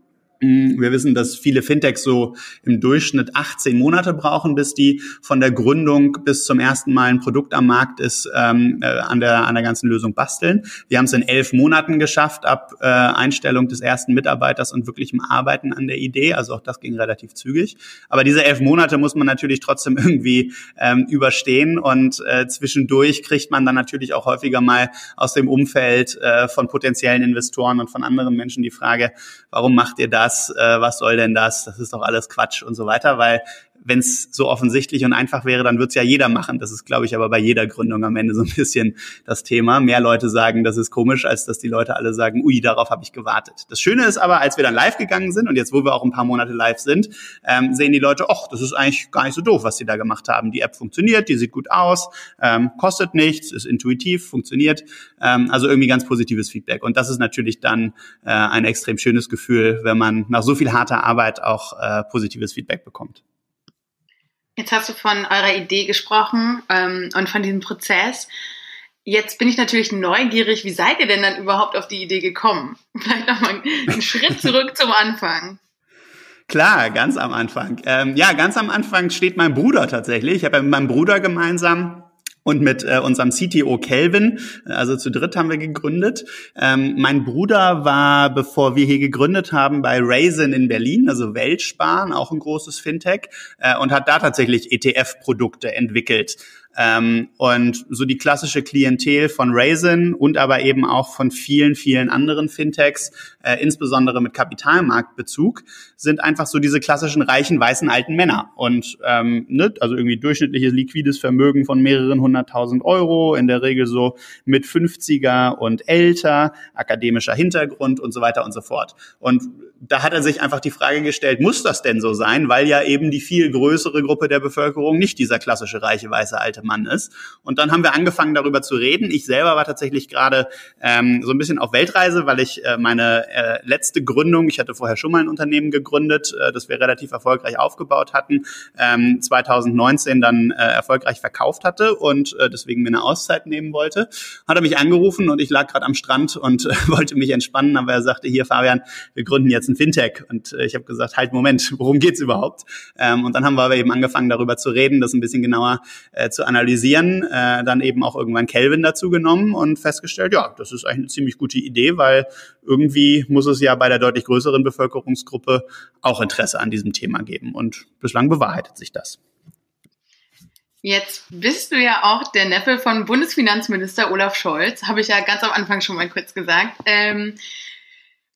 Mm, wir wissen, dass viele Fintechs so im Durchschnitt 18 Monate brauchen, bis die von der Gründung bis zum ersten Mal ein Produkt am Markt ist, ähm, äh, an, der, an der ganzen Lösung basteln. Wir haben es in elf Monaten geschafft, ab äh, Einstellung des ersten Mitarbeiters und wirklichem Arbeiten an der Idee. Also auch das ging relativ zügig. Aber diese elf Monate muss man natürlich trotzdem irgendwie ähm, überstehen und äh, zwischendurch kriegt man dann natürlich auch häufiger mal aus dem Umfeld äh, von potenziellen Investoren und von anderen Menschen die Frage, warum macht ihr das? Das, äh, was soll denn das, das ist doch alles Quatsch und so weiter, weil wenn es so offensichtlich und einfach wäre, dann wird es ja jeder machen. Das ist, glaube ich, aber bei jeder Gründung am Ende so ein bisschen das Thema. Mehr Leute sagen, das ist komisch, als dass die Leute alle sagen, ui, darauf habe ich gewartet. Das Schöne ist aber, als wir dann live gegangen sind und jetzt, wo wir auch ein paar Monate live sind, ähm, sehen die Leute, ach, das ist eigentlich gar nicht so doof, was die da gemacht haben. Die App funktioniert, die sieht gut aus, ähm, kostet nichts, ist intuitiv, funktioniert. Ähm, also irgendwie ganz positives Feedback. Und das ist natürlich dann äh, ein extrem schönes Gefühl, wenn man nach so viel harter Arbeit auch äh, positives Feedback bekommt. Jetzt hast du von eurer Idee gesprochen ähm, und von diesem Prozess. Jetzt bin ich natürlich neugierig, wie seid ihr denn dann überhaupt auf die Idee gekommen? Vielleicht nochmal einen Schritt zurück zum Anfang. Klar, ganz am Anfang. Ähm, ja, ganz am Anfang steht mein Bruder tatsächlich. Ich habe ja mit meinem Bruder gemeinsam und mit äh, unserem CTO Kelvin, also zu dritt haben wir gegründet. Ähm, mein Bruder war, bevor wir hier gegründet haben, bei Raisin in Berlin, also Weltsparen, auch ein großes Fintech, äh, und hat da tatsächlich ETF-Produkte entwickelt. Ähm, und so die klassische Klientel von Raisin und aber eben auch von vielen, vielen anderen Fintechs, äh, insbesondere mit Kapitalmarktbezug, sind einfach so diese klassischen reichen, weißen, alten Männer. Und ähm, ne, also irgendwie durchschnittliches liquides Vermögen von mehreren hunderttausend Euro, in der Regel so mit 50er und älter, akademischer Hintergrund und so weiter und so fort. Und da hat er sich einfach die Frage gestellt, muss das denn so sein? Weil ja eben die viel größere Gruppe der Bevölkerung nicht dieser klassische reiche, weiße, alte Mann ist. Und dann haben wir angefangen, darüber zu reden. Ich selber war tatsächlich gerade ähm, so ein bisschen auf Weltreise, weil ich äh, meine äh, letzte Gründung, ich hatte vorher schon mal ein Unternehmen gegründet, äh, das wir relativ erfolgreich aufgebaut hatten, ähm, 2019 dann äh, erfolgreich verkauft hatte und äh, deswegen mir eine Auszeit nehmen wollte. Hat er mich angerufen und ich lag gerade am Strand und äh, wollte mich entspannen, aber er sagte, hier Fabian, wir gründen jetzt ein Fintech. Und äh, ich habe gesagt, halt, Moment, worum geht's überhaupt? Ähm, und dann haben wir aber eben angefangen, darüber zu reden, das ein bisschen genauer äh, zu analysieren, äh, dann eben auch irgendwann Kelvin dazu genommen und festgestellt, ja, das ist eigentlich eine ziemlich gute Idee, weil irgendwie muss es ja bei der deutlich größeren Bevölkerungsgruppe auch Interesse an diesem Thema geben. Und bislang bewahrheitet sich das. Jetzt bist du ja auch der Neffe von Bundesfinanzminister Olaf Scholz, habe ich ja ganz am Anfang schon mal kurz gesagt. Ähm,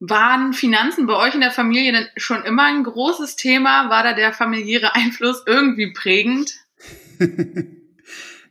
waren Finanzen bei euch in der Familie denn schon immer ein großes Thema? War da der familiäre Einfluss irgendwie prägend?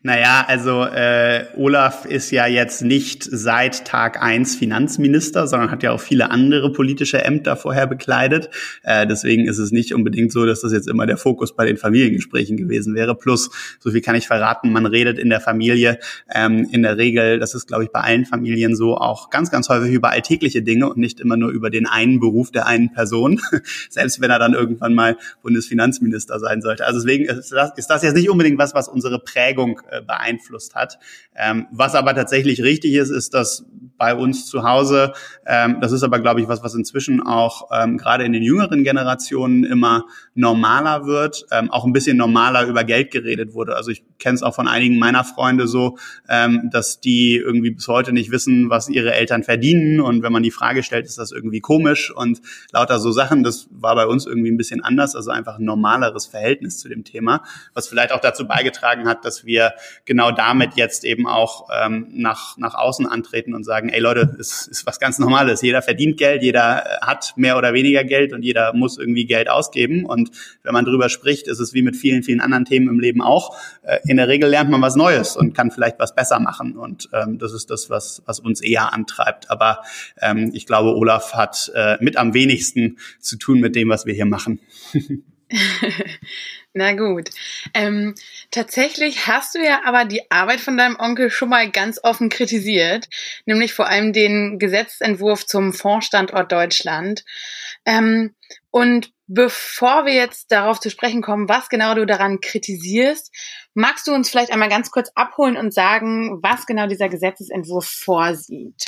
Naja, also äh, Olaf ist ja jetzt nicht seit Tag eins Finanzminister, sondern hat ja auch viele andere politische Ämter vorher bekleidet. Äh, deswegen ist es nicht unbedingt so, dass das jetzt immer der Fokus bei den Familiengesprächen gewesen wäre. Plus, so viel kann ich verraten, man redet in der Familie ähm, in der Regel, das ist glaube ich bei allen Familien so, auch ganz, ganz häufig über alltägliche Dinge und nicht immer nur über den einen Beruf der einen Person, selbst wenn er dann irgendwann mal Bundesfinanzminister sein sollte. Also deswegen ist das, ist das jetzt nicht unbedingt was, was unsere Prägung äh, beeinflusst hat. Ähm, was aber tatsächlich richtig ist, ist, dass bei uns zu Hause, ähm, das ist aber, glaube ich, was, was inzwischen auch ähm, gerade in den jüngeren Generationen immer normaler wird, ähm, auch ein bisschen normaler über Geld geredet wurde. Also ich kenne es auch von einigen meiner Freunde so, ähm, dass die irgendwie bis heute nicht wissen, was ihre Eltern verdienen und wenn man die Frage stellt, ist das irgendwie komisch und lauter so Sachen. Das war bei uns irgendwie ein bisschen anders, also einfach ein normaleres Verhältnis zu dem Thema, was vielleicht auch dazu beigetragen hat, dass wir genau damit jetzt eben auch ähm, nach, nach außen antreten und sagen, ey Leute, es ist was ganz Normales. Jeder verdient Geld, jeder äh, hat mehr oder weniger Geld und jeder muss irgendwie Geld ausgeben. Und wenn man drüber spricht, ist es wie mit vielen, vielen anderen Themen im Leben auch. Äh, in der Regel lernt man was Neues und kann vielleicht was besser machen. Und ähm, das ist das, was, was uns eher antreibt. Aber ähm, ich glaube, Olaf hat äh, mit am wenigsten zu tun mit dem, was wir hier machen. Na gut. Ähm, tatsächlich hast du ja aber die Arbeit von deinem Onkel schon mal ganz offen kritisiert, nämlich vor allem den Gesetzentwurf zum Fondsstandort Deutschland. Ähm, und bevor wir jetzt darauf zu sprechen kommen, was genau du daran kritisierst, magst du uns vielleicht einmal ganz kurz abholen und sagen, was genau dieser Gesetzesentwurf vorsieht?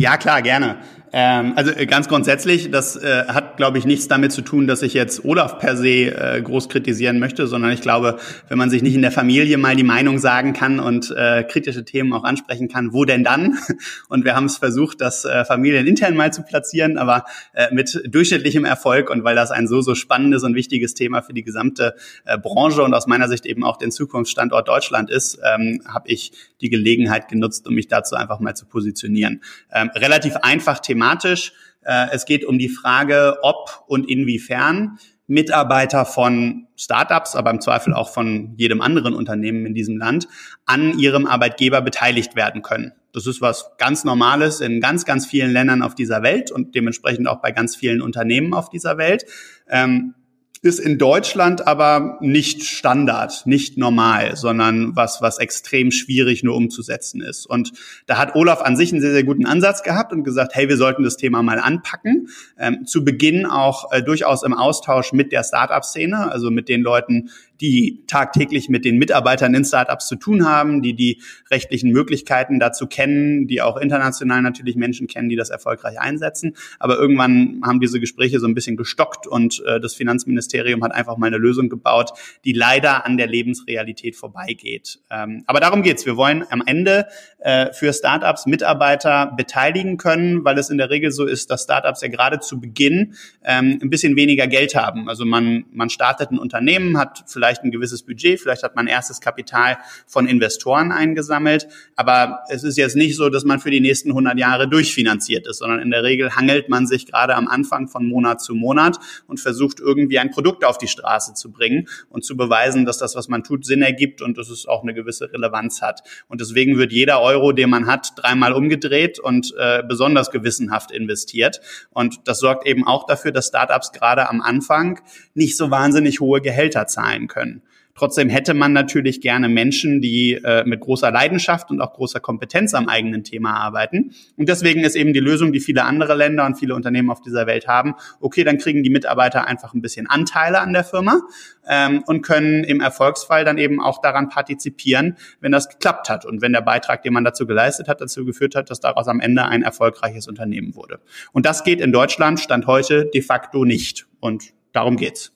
Ja, klar, gerne. Ähm, also äh, ganz grundsätzlich, das äh, hat, glaube ich, nichts damit zu tun, dass ich jetzt Olaf per se äh, groß kritisieren möchte, sondern ich glaube, wenn man sich nicht in der Familie mal die Meinung sagen kann und äh, kritische Themen auch ansprechen kann, wo denn dann? Und wir haben es versucht, das äh, familienintern mal zu platzieren, aber äh, mit durchschnittlichem Erfolg und weil das ein so, so spannendes und wichtiges Thema für die gesamte äh, Branche und aus meiner Sicht eben auch den Zukunftsstandort Deutschland ist, ähm, habe ich die Gelegenheit genutzt, um mich dazu einfach mal zu positionieren. Ähm, relativ einfach Thema thematisch. Äh, es geht um die Frage, ob und inwiefern Mitarbeiter von Startups, aber im Zweifel auch von jedem anderen Unternehmen in diesem Land an ihrem Arbeitgeber beteiligt werden können. Das ist was ganz Normales in ganz, ganz vielen Ländern auf dieser Welt und dementsprechend auch bei ganz vielen Unternehmen auf dieser Welt. Ähm, ist in Deutschland aber nicht Standard, nicht normal, sondern was, was extrem schwierig nur umzusetzen ist. Und da hat Olaf an sich einen sehr, sehr guten Ansatz gehabt und gesagt, hey, wir sollten das Thema mal anpacken. Ähm, zu Beginn auch äh, durchaus im Austausch mit der Startup-Szene, also mit den Leuten, die tagtäglich mit den Mitarbeitern in Startups zu tun haben, die die rechtlichen Möglichkeiten dazu kennen, die auch international natürlich Menschen kennen, die das erfolgreich einsetzen. Aber irgendwann haben diese Gespräche so ein bisschen gestockt und äh, das Finanzministerium hat einfach mal eine Lösung gebaut, die leider an der Lebensrealität vorbeigeht. Ähm, aber darum geht's. Wir wollen am Ende äh, für Startups Mitarbeiter beteiligen können, weil es in der Regel so ist, dass Startups ja gerade zu Beginn ähm, ein bisschen weniger Geld haben. Also man, man startet ein Unternehmen, hat vielleicht vielleicht ein gewisses Budget, vielleicht hat man erstes Kapital von Investoren eingesammelt, aber es ist jetzt nicht so, dass man für die nächsten 100 Jahre durchfinanziert ist, sondern in der Regel hangelt man sich gerade am Anfang von Monat zu Monat und versucht irgendwie ein Produkt auf die Straße zu bringen und zu beweisen, dass das, was man tut, Sinn ergibt und dass es auch eine gewisse Relevanz hat. Und deswegen wird jeder Euro, den man hat, dreimal umgedreht und äh, besonders gewissenhaft investiert. Und das sorgt eben auch dafür, dass Startups gerade am Anfang nicht so wahnsinnig hohe Gehälter zahlen können können. Trotzdem hätte man natürlich gerne Menschen, die äh, mit großer Leidenschaft und auch großer Kompetenz am eigenen Thema arbeiten. Und deswegen ist eben die Lösung, die viele andere Länder und viele Unternehmen auf dieser Welt haben, okay, dann kriegen die Mitarbeiter einfach ein bisschen Anteile an der Firma ähm, und können im Erfolgsfall dann eben auch daran partizipieren, wenn das geklappt hat und wenn der Beitrag, den man dazu geleistet hat, dazu geführt hat, dass daraus am Ende ein erfolgreiches Unternehmen wurde. Und das geht in Deutschland Stand heute de facto nicht. Und darum geht's.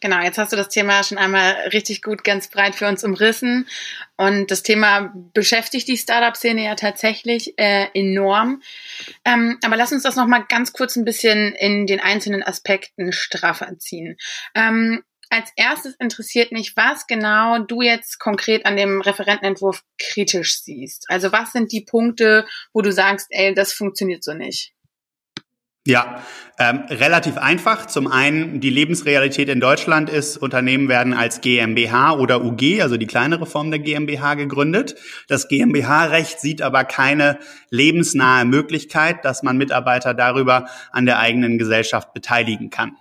Genau, jetzt hast du das Thema schon einmal richtig gut, ganz breit für uns umrissen. Und das Thema beschäftigt die Startup-Szene ja tatsächlich äh, enorm. Ähm, aber lass uns das nochmal ganz kurz ein bisschen in den einzelnen Aspekten straffer ziehen. Ähm, als erstes interessiert mich, was genau du jetzt konkret an dem Referentenentwurf kritisch siehst. Also was sind die Punkte, wo du sagst, ey, das funktioniert so nicht? Ja, ähm, relativ einfach. Zum einen, die Lebensrealität in Deutschland ist, Unternehmen werden als GmbH oder UG, also die kleinere Form der GmbH, gegründet. Das GmbH-Recht sieht aber keine lebensnahe Möglichkeit, dass man Mitarbeiter darüber an der eigenen Gesellschaft beteiligen kann.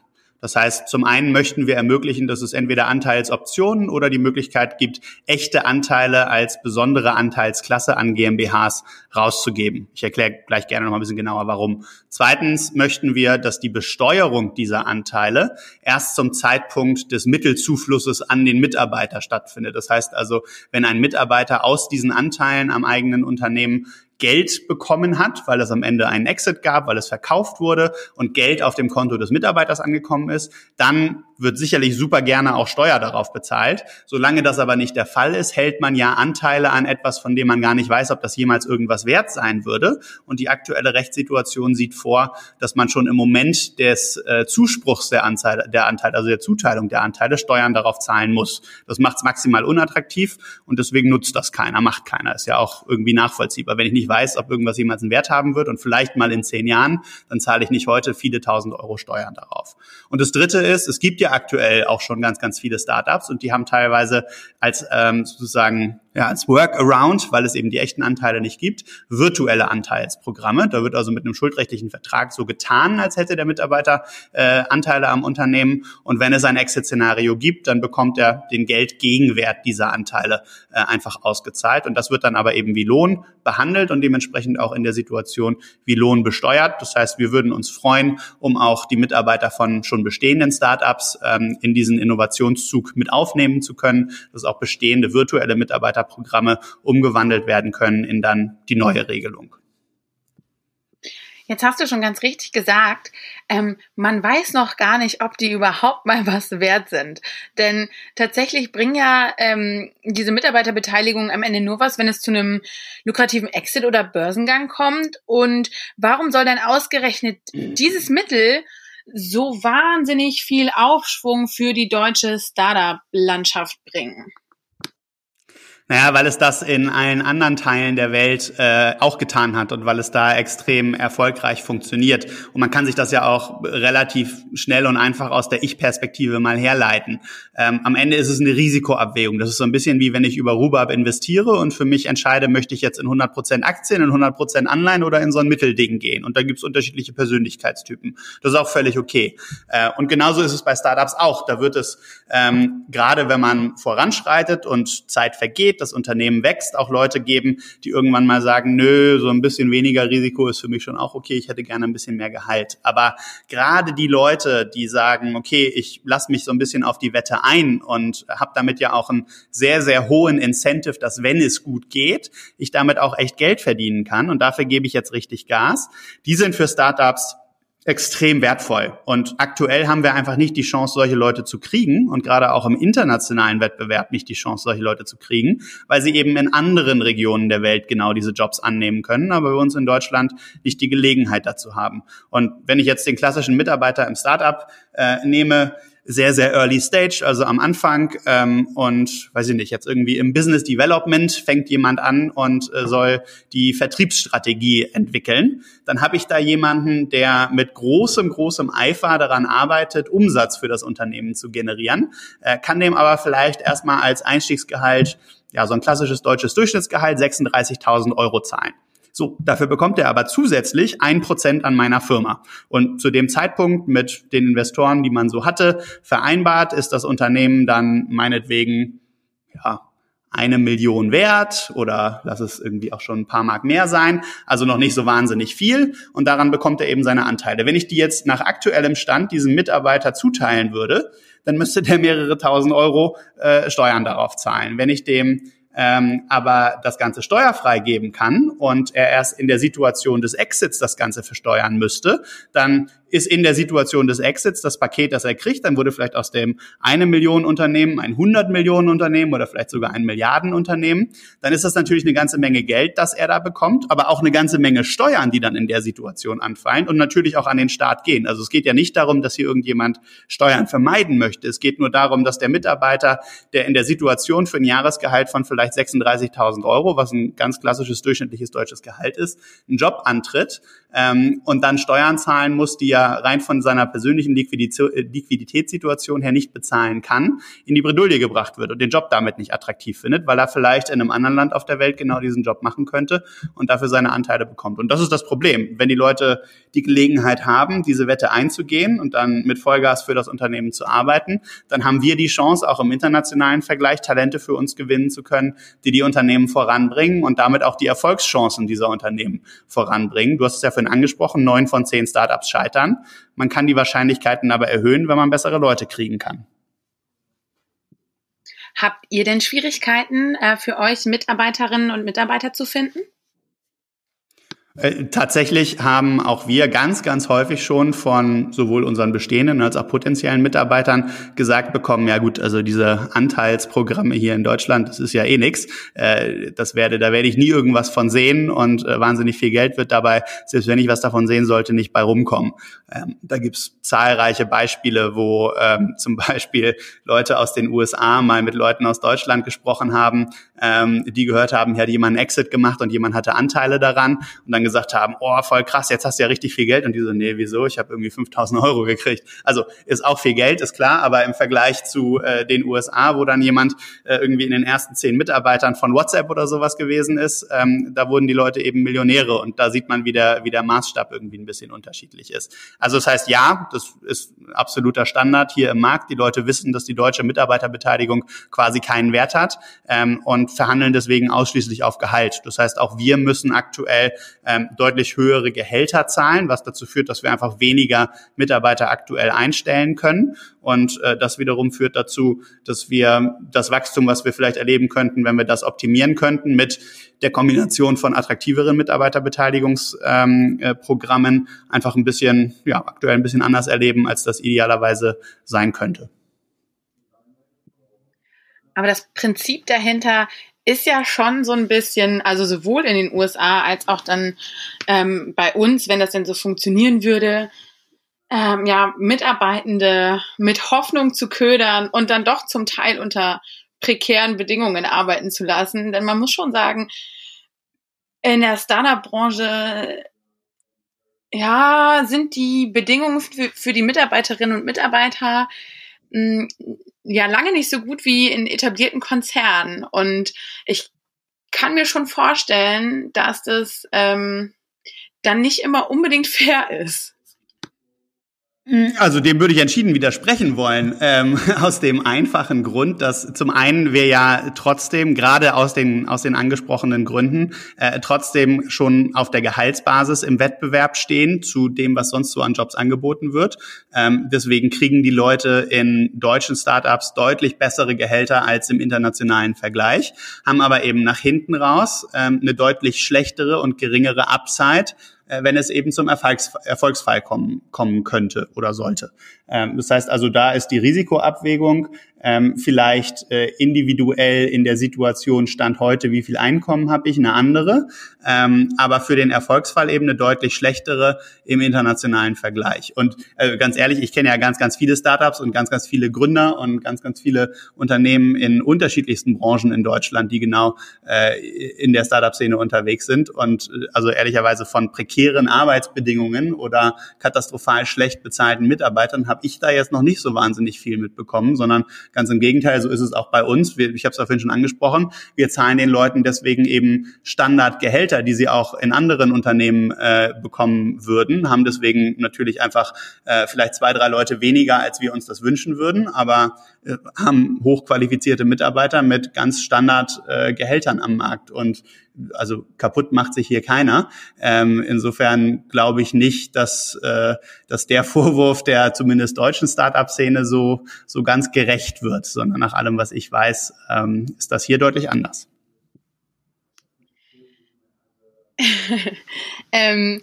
Das heißt, zum einen möchten wir ermöglichen, dass es entweder Anteilsoptionen oder die Möglichkeit gibt, echte Anteile als besondere Anteilsklasse an GmbHs rauszugeben. Ich erkläre gleich gerne noch mal ein bisschen genauer, warum. Zweitens möchten wir, dass die Besteuerung dieser Anteile erst zum Zeitpunkt des Mittelzuflusses an den Mitarbeiter stattfindet. Das heißt also, wenn ein Mitarbeiter aus diesen Anteilen am eigenen Unternehmen Geld bekommen hat, weil es am Ende einen Exit gab, weil es verkauft wurde und Geld auf dem Konto des Mitarbeiters angekommen ist, dann wird sicherlich super gerne auch Steuer darauf bezahlt. Solange das aber nicht der Fall ist, hält man ja Anteile an etwas, von dem man gar nicht weiß, ob das jemals irgendwas wert sein würde. Und die aktuelle Rechtssituation sieht vor, dass man schon im Moment des äh, Zuspruchs der Anteile, der Anteile, also der Zuteilung der Anteile, Steuern darauf zahlen muss. Das macht es maximal unattraktiv und deswegen nutzt das keiner, macht keiner. Ist ja auch irgendwie nachvollziehbar. Wenn ich nicht weiß, ob irgendwas jemals einen Wert haben wird und vielleicht mal in zehn Jahren, dann zahle ich nicht heute viele tausend Euro Steuern darauf. Und das Dritte ist, es gibt ja aktuell auch schon ganz, ganz viele Startups und die haben teilweise als ähm, sozusagen ja, als Workaround, weil es eben die echten Anteile nicht gibt, virtuelle Anteilsprogramme. Da wird also mit einem schuldrechtlichen Vertrag so getan, als hätte der Mitarbeiter äh, Anteile am Unternehmen. Und wenn es ein Exit-Szenario gibt, dann bekommt er den Geldgegenwert dieser Anteile äh, einfach ausgezahlt. Und das wird dann aber eben wie Lohn behandelt und dementsprechend auch in der Situation wie Lohn besteuert. Das heißt, wir würden uns freuen, um auch die Mitarbeiter von schon bestehenden Startups ähm, in diesen Innovationszug mit aufnehmen zu können, dass auch bestehende virtuelle Mitarbeiter Programme umgewandelt werden können in dann die neue Regelung. Jetzt hast du schon ganz richtig gesagt, ähm, man weiß noch gar nicht, ob die überhaupt mal was wert sind. Denn tatsächlich bringen ja ähm, diese Mitarbeiterbeteiligungen am Ende nur was, wenn es zu einem lukrativen Exit oder Börsengang kommt. Und warum soll dann ausgerechnet dieses Mittel so wahnsinnig viel Aufschwung für die deutsche Startup-Landschaft bringen? Naja, weil es das in allen anderen Teilen der Welt äh, auch getan hat und weil es da extrem erfolgreich funktioniert. Und man kann sich das ja auch relativ schnell und einfach aus der Ich-Perspektive mal herleiten. Ähm, am Ende ist es eine Risikoabwägung. Das ist so ein bisschen wie wenn ich über Rubab investiere und für mich entscheide, möchte ich jetzt in 100% Aktien, in 100% Anleihen oder in so ein Mittelding gehen. Und da gibt es unterschiedliche Persönlichkeitstypen. Das ist auch völlig okay. Äh, und genauso ist es bei Startups auch. Da wird es ähm, gerade, wenn man voranschreitet und Zeit vergeht, das Unternehmen wächst, auch Leute geben, die irgendwann mal sagen, nö, so ein bisschen weniger Risiko ist für mich schon auch okay, ich hätte gerne ein bisschen mehr Gehalt. Aber gerade die Leute, die sagen, okay, ich lasse mich so ein bisschen auf die Wette ein und habe damit ja auch einen sehr, sehr hohen Incentive, dass wenn es gut geht, ich damit auch echt Geld verdienen kann und dafür gebe ich jetzt richtig Gas, die sind für Startups extrem wertvoll. Und aktuell haben wir einfach nicht die Chance, solche Leute zu kriegen und gerade auch im internationalen Wettbewerb nicht die Chance, solche Leute zu kriegen, weil sie eben in anderen Regionen der Welt genau diese Jobs annehmen können, aber bei uns in Deutschland nicht die Gelegenheit dazu haben. Und wenn ich jetzt den klassischen Mitarbeiter im Startup äh, nehme, sehr, sehr early stage, also am Anfang ähm, und weiß ich nicht, jetzt irgendwie im Business Development fängt jemand an und äh, soll die Vertriebsstrategie entwickeln. Dann habe ich da jemanden, der mit großem, großem Eifer daran arbeitet, Umsatz für das Unternehmen zu generieren, äh, kann dem aber vielleicht erstmal als Einstiegsgehalt ja, so ein klassisches deutsches Durchschnittsgehalt 36.000 Euro zahlen. So, dafür bekommt er aber zusätzlich ein Prozent an meiner Firma. Und zu dem Zeitpunkt mit den Investoren, die man so hatte, vereinbart, ist das Unternehmen dann meinetwegen, ja, eine Million wert oder lass es irgendwie auch schon ein paar Mark mehr sein, also noch nicht so wahnsinnig viel und daran bekommt er eben seine Anteile. Wenn ich die jetzt nach aktuellem Stand diesem Mitarbeiter zuteilen würde, dann müsste der mehrere tausend Euro äh, Steuern darauf zahlen. Wenn ich dem ähm, aber das Ganze steuerfrei geben kann und er erst in der Situation des Exits das Ganze versteuern müsste, dann ist in der Situation des Exits das Paket, das er kriegt, dann wurde vielleicht aus dem eine Million Unternehmen ein 100 Millionen Unternehmen oder vielleicht sogar ein Milliarden Unternehmen, dann ist das natürlich eine ganze Menge Geld, das er da bekommt, aber auch eine ganze Menge Steuern, die dann in der Situation anfallen und natürlich auch an den Staat gehen. Also es geht ja nicht darum, dass hier irgendjemand Steuern vermeiden möchte. Es geht nur darum, dass der Mitarbeiter, der in der Situation für ein Jahresgehalt von vielleicht 36.000 Euro, was ein ganz klassisches durchschnittliches deutsches Gehalt ist, einen Job antritt ähm, und dann Steuern zahlen muss, die er rein von seiner persönlichen äh, Liquiditätssituation her nicht bezahlen kann, in die Bredouille gebracht wird und den Job damit nicht attraktiv findet, weil er vielleicht in einem anderen Land auf der Welt genau diesen Job machen könnte und dafür seine Anteile bekommt. Und das ist das Problem. Wenn die Leute die Gelegenheit haben, diese Wette einzugehen und dann mit Vollgas für das Unternehmen zu arbeiten, dann haben wir die Chance, auch im internationalen Vergleich Talente für uns gewinnen zu können, die die Unternehmen voranbringen und damit auch die Erfolgschancen dieser Unternehmen voranbringen. Du hast es ja vorhin angesprochen, neun von zehn Startups scheitern. Man kann die Wahrscheinlichkeiten aber erhöhen, wenn man bessere Leute kriegen kann. Habt ihr denn Schwierigkeiten äh, für euch Mitarbeiterinnen und Mitarbeiter zu finden? Äh, tatsächlich haben auch wir ganz, ganz häufig schon von sowohl unseren bestehenden als auch potenziellen Mitarbeitern gesagt bekommen, ja gut, also diese Anteilsprogramme hier in Deutschland, das ist ja eh nix. Äh, das werde, da werde ich nie irgendwas von sehen und äh, wahnsinnig viel Geld wird dabei, selbst wenn ich was davon sehen sollte, nicht bei rumkommen. Ähm, da gibt's zahlreiche Beispiele, wo ähm, zum Beispiel Leute aus den USA mal mit Leuten aus Deutschland gesprochen haben, ähm, die gehört haben, hier hat jemand einen Exit gemacht und jemand hatte Anteile daran und dann gesagt haben, oh, voll krass, jetzt hast du ja richtig viel Geld. Und die so, nee, wieso? Ich habe irgendwie 5000 Euro gekriegt. Also ist auch viel Geld, ist klar, aber im Vergleich zu äh, den USA, wo dann jemand äh, irgendwie in den ersten zehn Mitarbeitern von WhatsApp oder sowas gewesen ist, ähm, da wurden die Leute eben Millionäre. Und da sieht man, wie der, wie der Maßstab irgendwie ein bisschen unterschiedlich ist. Also das heißt, ja, das ist absoluter Standard hier im Markt. Die Leute wissen, dass die deutsche Mitarbeiterbeteiligung quasi keinen Wert hat ähm, und verhandeln deswegen ausschließlich auf Gehalt. Das heißt, auch wir müssen aktuell äh, ähm, deutlich höhere Gehälter zahlen, was dazu führt, dass wir einfach weniger Mitarbeiter aktuell einstellen können. Und äh, das wiederum führt dazu, dass wir das Wachstum, was wir vielleicht erleben könnten, wenn wir das optimieren könnten mit der Kombination von attraktiveren Mitarbeiterbeteiligungsprogrammen, ähm, äh, einfach ein bisschen, ja, aktuell ein bisschen anders erleben, als das idealerweise sein könnte. Aber das Prinzip dahinter ist ja schon so ein bisschen, also sowohl in den USA als auch dann ähm, bei uns, wenn das denn so funktionieren würde, ähm, ja, Mitarbeitende mit Hoffnung zu ködern und dann doch zum Teil unter prekären Bedingungen arbeiten zu lassen. Denn man muss schon sagen, in der Startup-Branche ja, sind die Bedingungen für, für die Mitarbeiterinnen und Mitarbeiter mh, hm, ja lange nicht so gut wie in etablierten Konzernen. Und ich kann mir schon vorstellen, dass das ähm, dann nicht immer unbedingt fair ist. Also dem würde ich entschieden widersprechen wollen, ähm, aus dem einfachen Grund, dass zum einen wir ja trotzdem, gerade aus den, aus den angesprochenen Gründen, äh, trotzdem schon auf der Gehaltsbasis im Wettbewerb stehen zu dem, was sonst so an Jobs angeboten wird. Ähm, deswegen kriegen die Leute in deutschen Startups deutlich bessere Gehälter als im internationalen Vergleich, haben aber eben nach hinten raus ähm, eine deutlich schlechtere und geringere Upside wenn es eben zum Erfolgs Erfolgsfall kommen, kommen könnte oder sollte. Ähm, das heißt also, da ist die Risikoabwägung ähm, vielleicht äh, individuell in der Situation Stand heute, wie viel Einkommen habe ich, eine andere, ähm, aber für den Erfolgsfall eben eine deutlich schlechtere im internationalen Vergleich. Und äh, ganz ehrlich, ich kenne ja ganz, ganz viele Startups und ganz, ganz viele Gründer und ganz, ganz viele Unternehmen in unterschiedlichsten Branchen in Deutschland, die genau äh, in der Startup-Szene unterwegs sind und äh, also ehrlicherweise von prekären Arbeitsbedingungen oder katastrophal schlecht bezahlten Mitarbeitern habe ich da jetzt noch nicht so wahnsinnig viel mitbekommen, sondern ganz im Gegenteil, so ist es auch bei uns. Wir, ich habe es vorhin schon angesprochen, wir zahlen den Leuten deswegen eben Standardgehälter, die sie auch in anderen Unternehmen äh, bekommen würden, haben deswegen natürlich einfach äh, vielleicht zwei, drei Leute weniger, als wir uns das wünschen würden, aber äh, haben hochqualifizierte Mitarbeiter mit ganz Standardgehältern äh, am Markt. Und also kaputt macht sich hier keiner. Ähm, insofern glaube ich nicht, dass, äh, dass der Vorwurf der zumindest deutschen Startup-Szene so, so ganz gerecht wird, sondern nach allem, was ich weiß, ähm, ist das hier deutlich anders. ähm,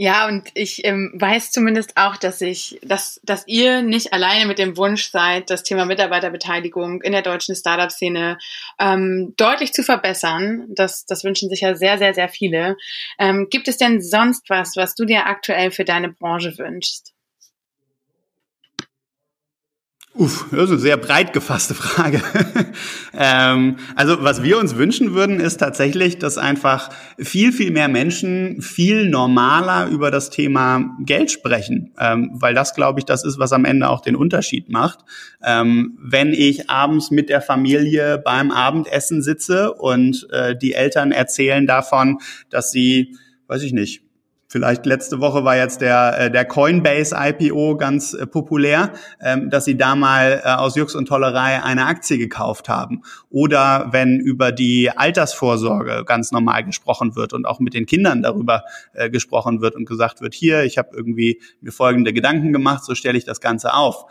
ja, und ich ähm, weiß zumindest auch, dass ich, dass, dass ihr nicht alleine mit dem Wunsch seid, das Thema Mitarbeiterbeteiligung in der deutschen Startup-Szene ähm, deutlich zu verbessern. Das, das wünschen sich ja sehr, sehr, sehr viele. Ähm, gibt es denn sonst was, was du dir aktuell für deine Branche wünschst? Uff, das ist eine sehr breit gefasste Frage. ähm, also was wir uns wünschen würden, ist tatsächlich, dass einfach viel, viel mehr Menschen viel normaler über das Thema Geld sprechen, ähm, weil das, glaube ich, das ist, was am Ende auch den Unterschied macht. Ähm, wenn ich abends mit der Familie beim Abendessen sitze und äh, die Eltern erzählen davon, dass sie, weiß ich nicht, Vielleicht letzte Woche war jetzt der, äh, der Coinbase IPO ganz äh, populär, ähm, dass sie da mal äh, aus Jux und Tollerei eine Aktie gekauft haben. Oder wenn über die Altersvorsorge ganz normal gesprochen wird und auch mit den Kindern darüber gesprochen wird und gesagt wird, hier, ich habe irgendwie mir folgende Gedanken gemacht, so stelle ich das Ganze auf.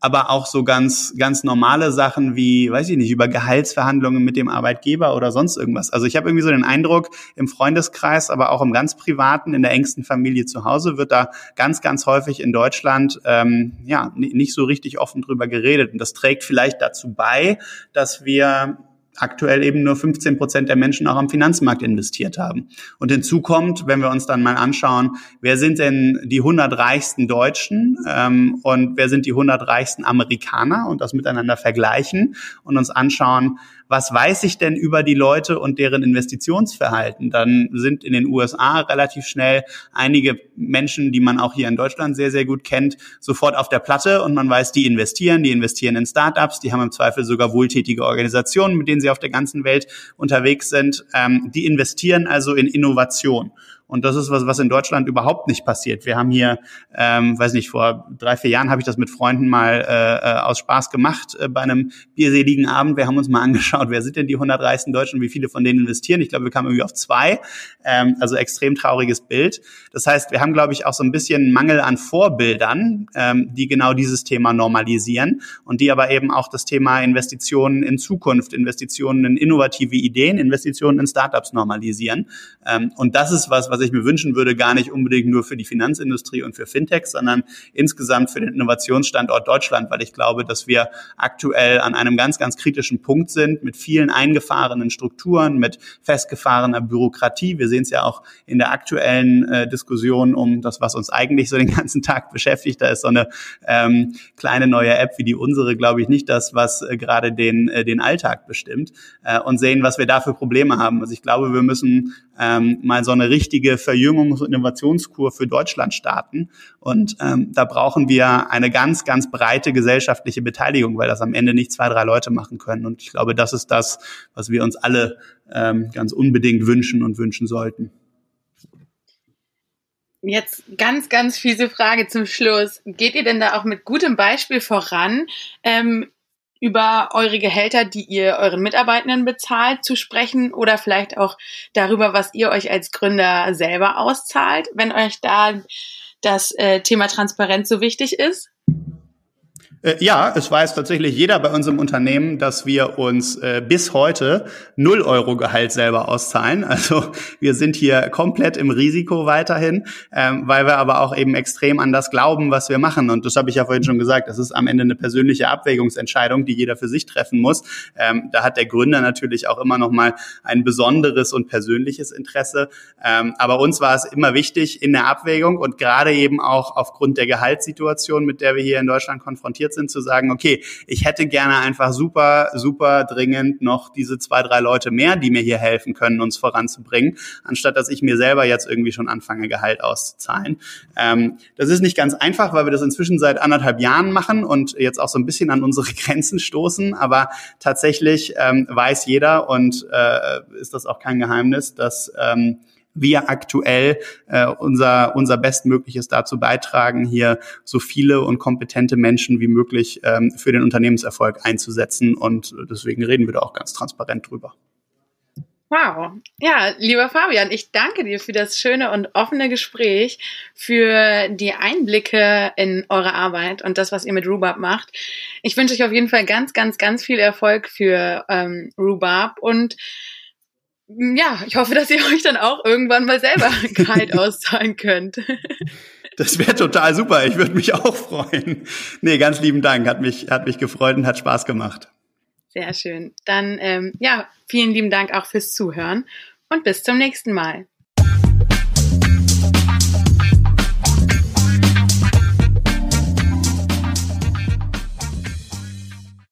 Aber auch so ganz, ganz normale Sachen wie, weiß ich nicht, über Gehaltsverhandlungen mit dem Arbeitgeber oder sonst irgendwas. Also ich habe irgendwie so den Eindruck, im Freundeskreis, aber auch im ganz privaten, in der engsten Familie zu Hause wird da ganz, ganz häufig in Deutschland ähm, ja nicht so richtig offen drüber geredet. Und das trägt vielleicht dazu bei, dass wir aktuell eben nur 15 Prozent der Menschen auch am Finanzmarkt investiert haben. Und hinzu kommt, wenn wir uns dann mal anschauen, wer sind denn die 100 reichsten Deutschen ähm, und wer sind die 100 reichsten Amerikaner und das miteinander vergleichen und uns anschauen, was weiß ich denn über die Leute und deren Investitionsverhalten, dann sind in den USA relativ schnell einige Menschen, die man auch hier in Deutschland sehr, sehr gut kennt, sofort auf der Platte und man weiß, die investieren, die investieren in Startups, die haben im Zweifel sogar wohltätige Organisationen, mit denen sie auf der ganzen Welt unterwegs sind. Ähm, die investieren also in Innovation. Und das ist was, was in Deutschland überhaupt nicht passiert. Wir haben hier, ähm, weiß nicht, vor drei, vier Jahren habe ich das mit Freunden mal äh, äh, aus Spaß gemacht äh, bei einem bierseligen Abend. Wir haben uns mal angeschaut, wer sind denn die 100 reichsten Deutschen, wie viele von denen investieren. Ich glaube, wir kamen irgendwie auf zwei. Ähm, also extrem trauriges Bild. Das heißt, wir haben, glaube ich, auch so ein bisschen Mangel an Vorbildern, ähm, die genau dieses Thema normalisieren und die aber eben auch das Thema Investitionen in Zukunft, Investitionen in innovative Ideen, Investitionen in Startups normalisieren. Ähm, und das ist was, was ich mir wünschen würde, gar nicht unbedingt nur für die Finanzindustrie und für Fintechs, sondern insgesamt für den Innovationsstandort Deutschland, weil ich glaube, dass wir aktuell an einem ganz, ganz kritischen Punkt sind mit vielen eingefahrenen Strukturen, mit festgefahrener Bürokratie. Wir sehen es ja auch in der aktuellen äh, Diskussion um das, was uns eigentlich so den ganzen Tag beschäftigt. Da ist so eine ähm, kleine neue App wie die unsere, glaube ich, nicht das, was äh, gerade den, äh, den Alltag bestimmt äh, und sehen, was wir da für Probleme haben. Also ich glaube, wir müssen ähm, mal so eine richtige Verjüngungs- und Innovationskur für Deutschland starten. Und ähm, da brauchen wir eine ganz, ganz breite gesellschaftliche Beteiligung, weil das am Ende nicht zwei, drei Leute machen können. Und ich glaube, das ist das, was wir uns alle ähm, ganz unbedingt wünschen und wünschen sollten. Jetzt ganz, ganz fiese Frage zum Schluss. Geht ihr denn da auch mit gutem Beispiel voran? Ähm, über eure Gehälter, die ihr euren Mitarbeitenden bezahlt, zu sprechen oder vielleicht auch darüber, was ihr euch als Gründer selber auszahlt, wenn euch da das äh, Thema Transparenz so wichtig ist? Äh, ja, es weiß tatsächlich jeder bei uns im Unternehmen, dass wir uns äh, bis heute 0 Euro Gehalt selber auszahlen. Also wir sind hier komplett im Risiko weiterhin, ähm, weil wir aber auch eben extrem an das glauben, was wir machen. Und das habe ich ja vorhin schon gesagt, das ist am Ende eine persönliche Abwägungsentscheidung, die jeder für sich treffen muss. Ähm, da hat der Gründer natürlich auch immer noch mal ein besonderes und persönliches Interesse. Ähm, aber uns war es immer wichtig in der Abwägung und gerade eben auch aufgrund der Gehaltssituation, mit der wir hier in Deutschland konfrontiert sind, zu sagen, okay, ich hätte gerne einfach super, super dringend noch diese zwei, drei Leute mehr, die mir hier helfen können, uns voranzubringen, anstatt dass ich mir selber jetzt irgendwie schon anfange, Gehalt auszuzahlen. Ähm, das ist nicht ganz einfach, weil wir das inzwischen seit anderthalb Jahren machen und jetzt auch so ein bisschen an unsere Grenzen stoßen, aber tatsächlich ähm, weiß jeder und äh, ist das auch kein Geheimnis, dass ähm, wir aktuell äh, unser, unser Bestmögliches dazu beitragen, hier so viele und kompetente Menschen wie möglich ähm, für den Unternehmenserfolg einzusetzen. Und deswegen reden wir da auch ganz transparent drüber. Wow. Ja, lieber Fabian, ich danke dir für das schöne und offene Gespräch, für die Einblicke in eure Arbeit und das, was ihr mit Rhubarb macht. Ich wünsche euch auf jeden Fall ganz, ganz, ganz viel Erfolg für ähm, Rhubarb und ja, ich hoffe, dass ihr euch dann auch irgendwann mal selber Gehalt auszahlen könnt. Das wäre total super. Ich würde mich auch freuen. Nee, ganz lieben Dank. Hat mich, hat mich gefreut und hat Spaß gemacht. Sehr schön. Dann, ähm, ja, vielen lieben Dank auch fürs Zuhören und bis zum nächsten Mal.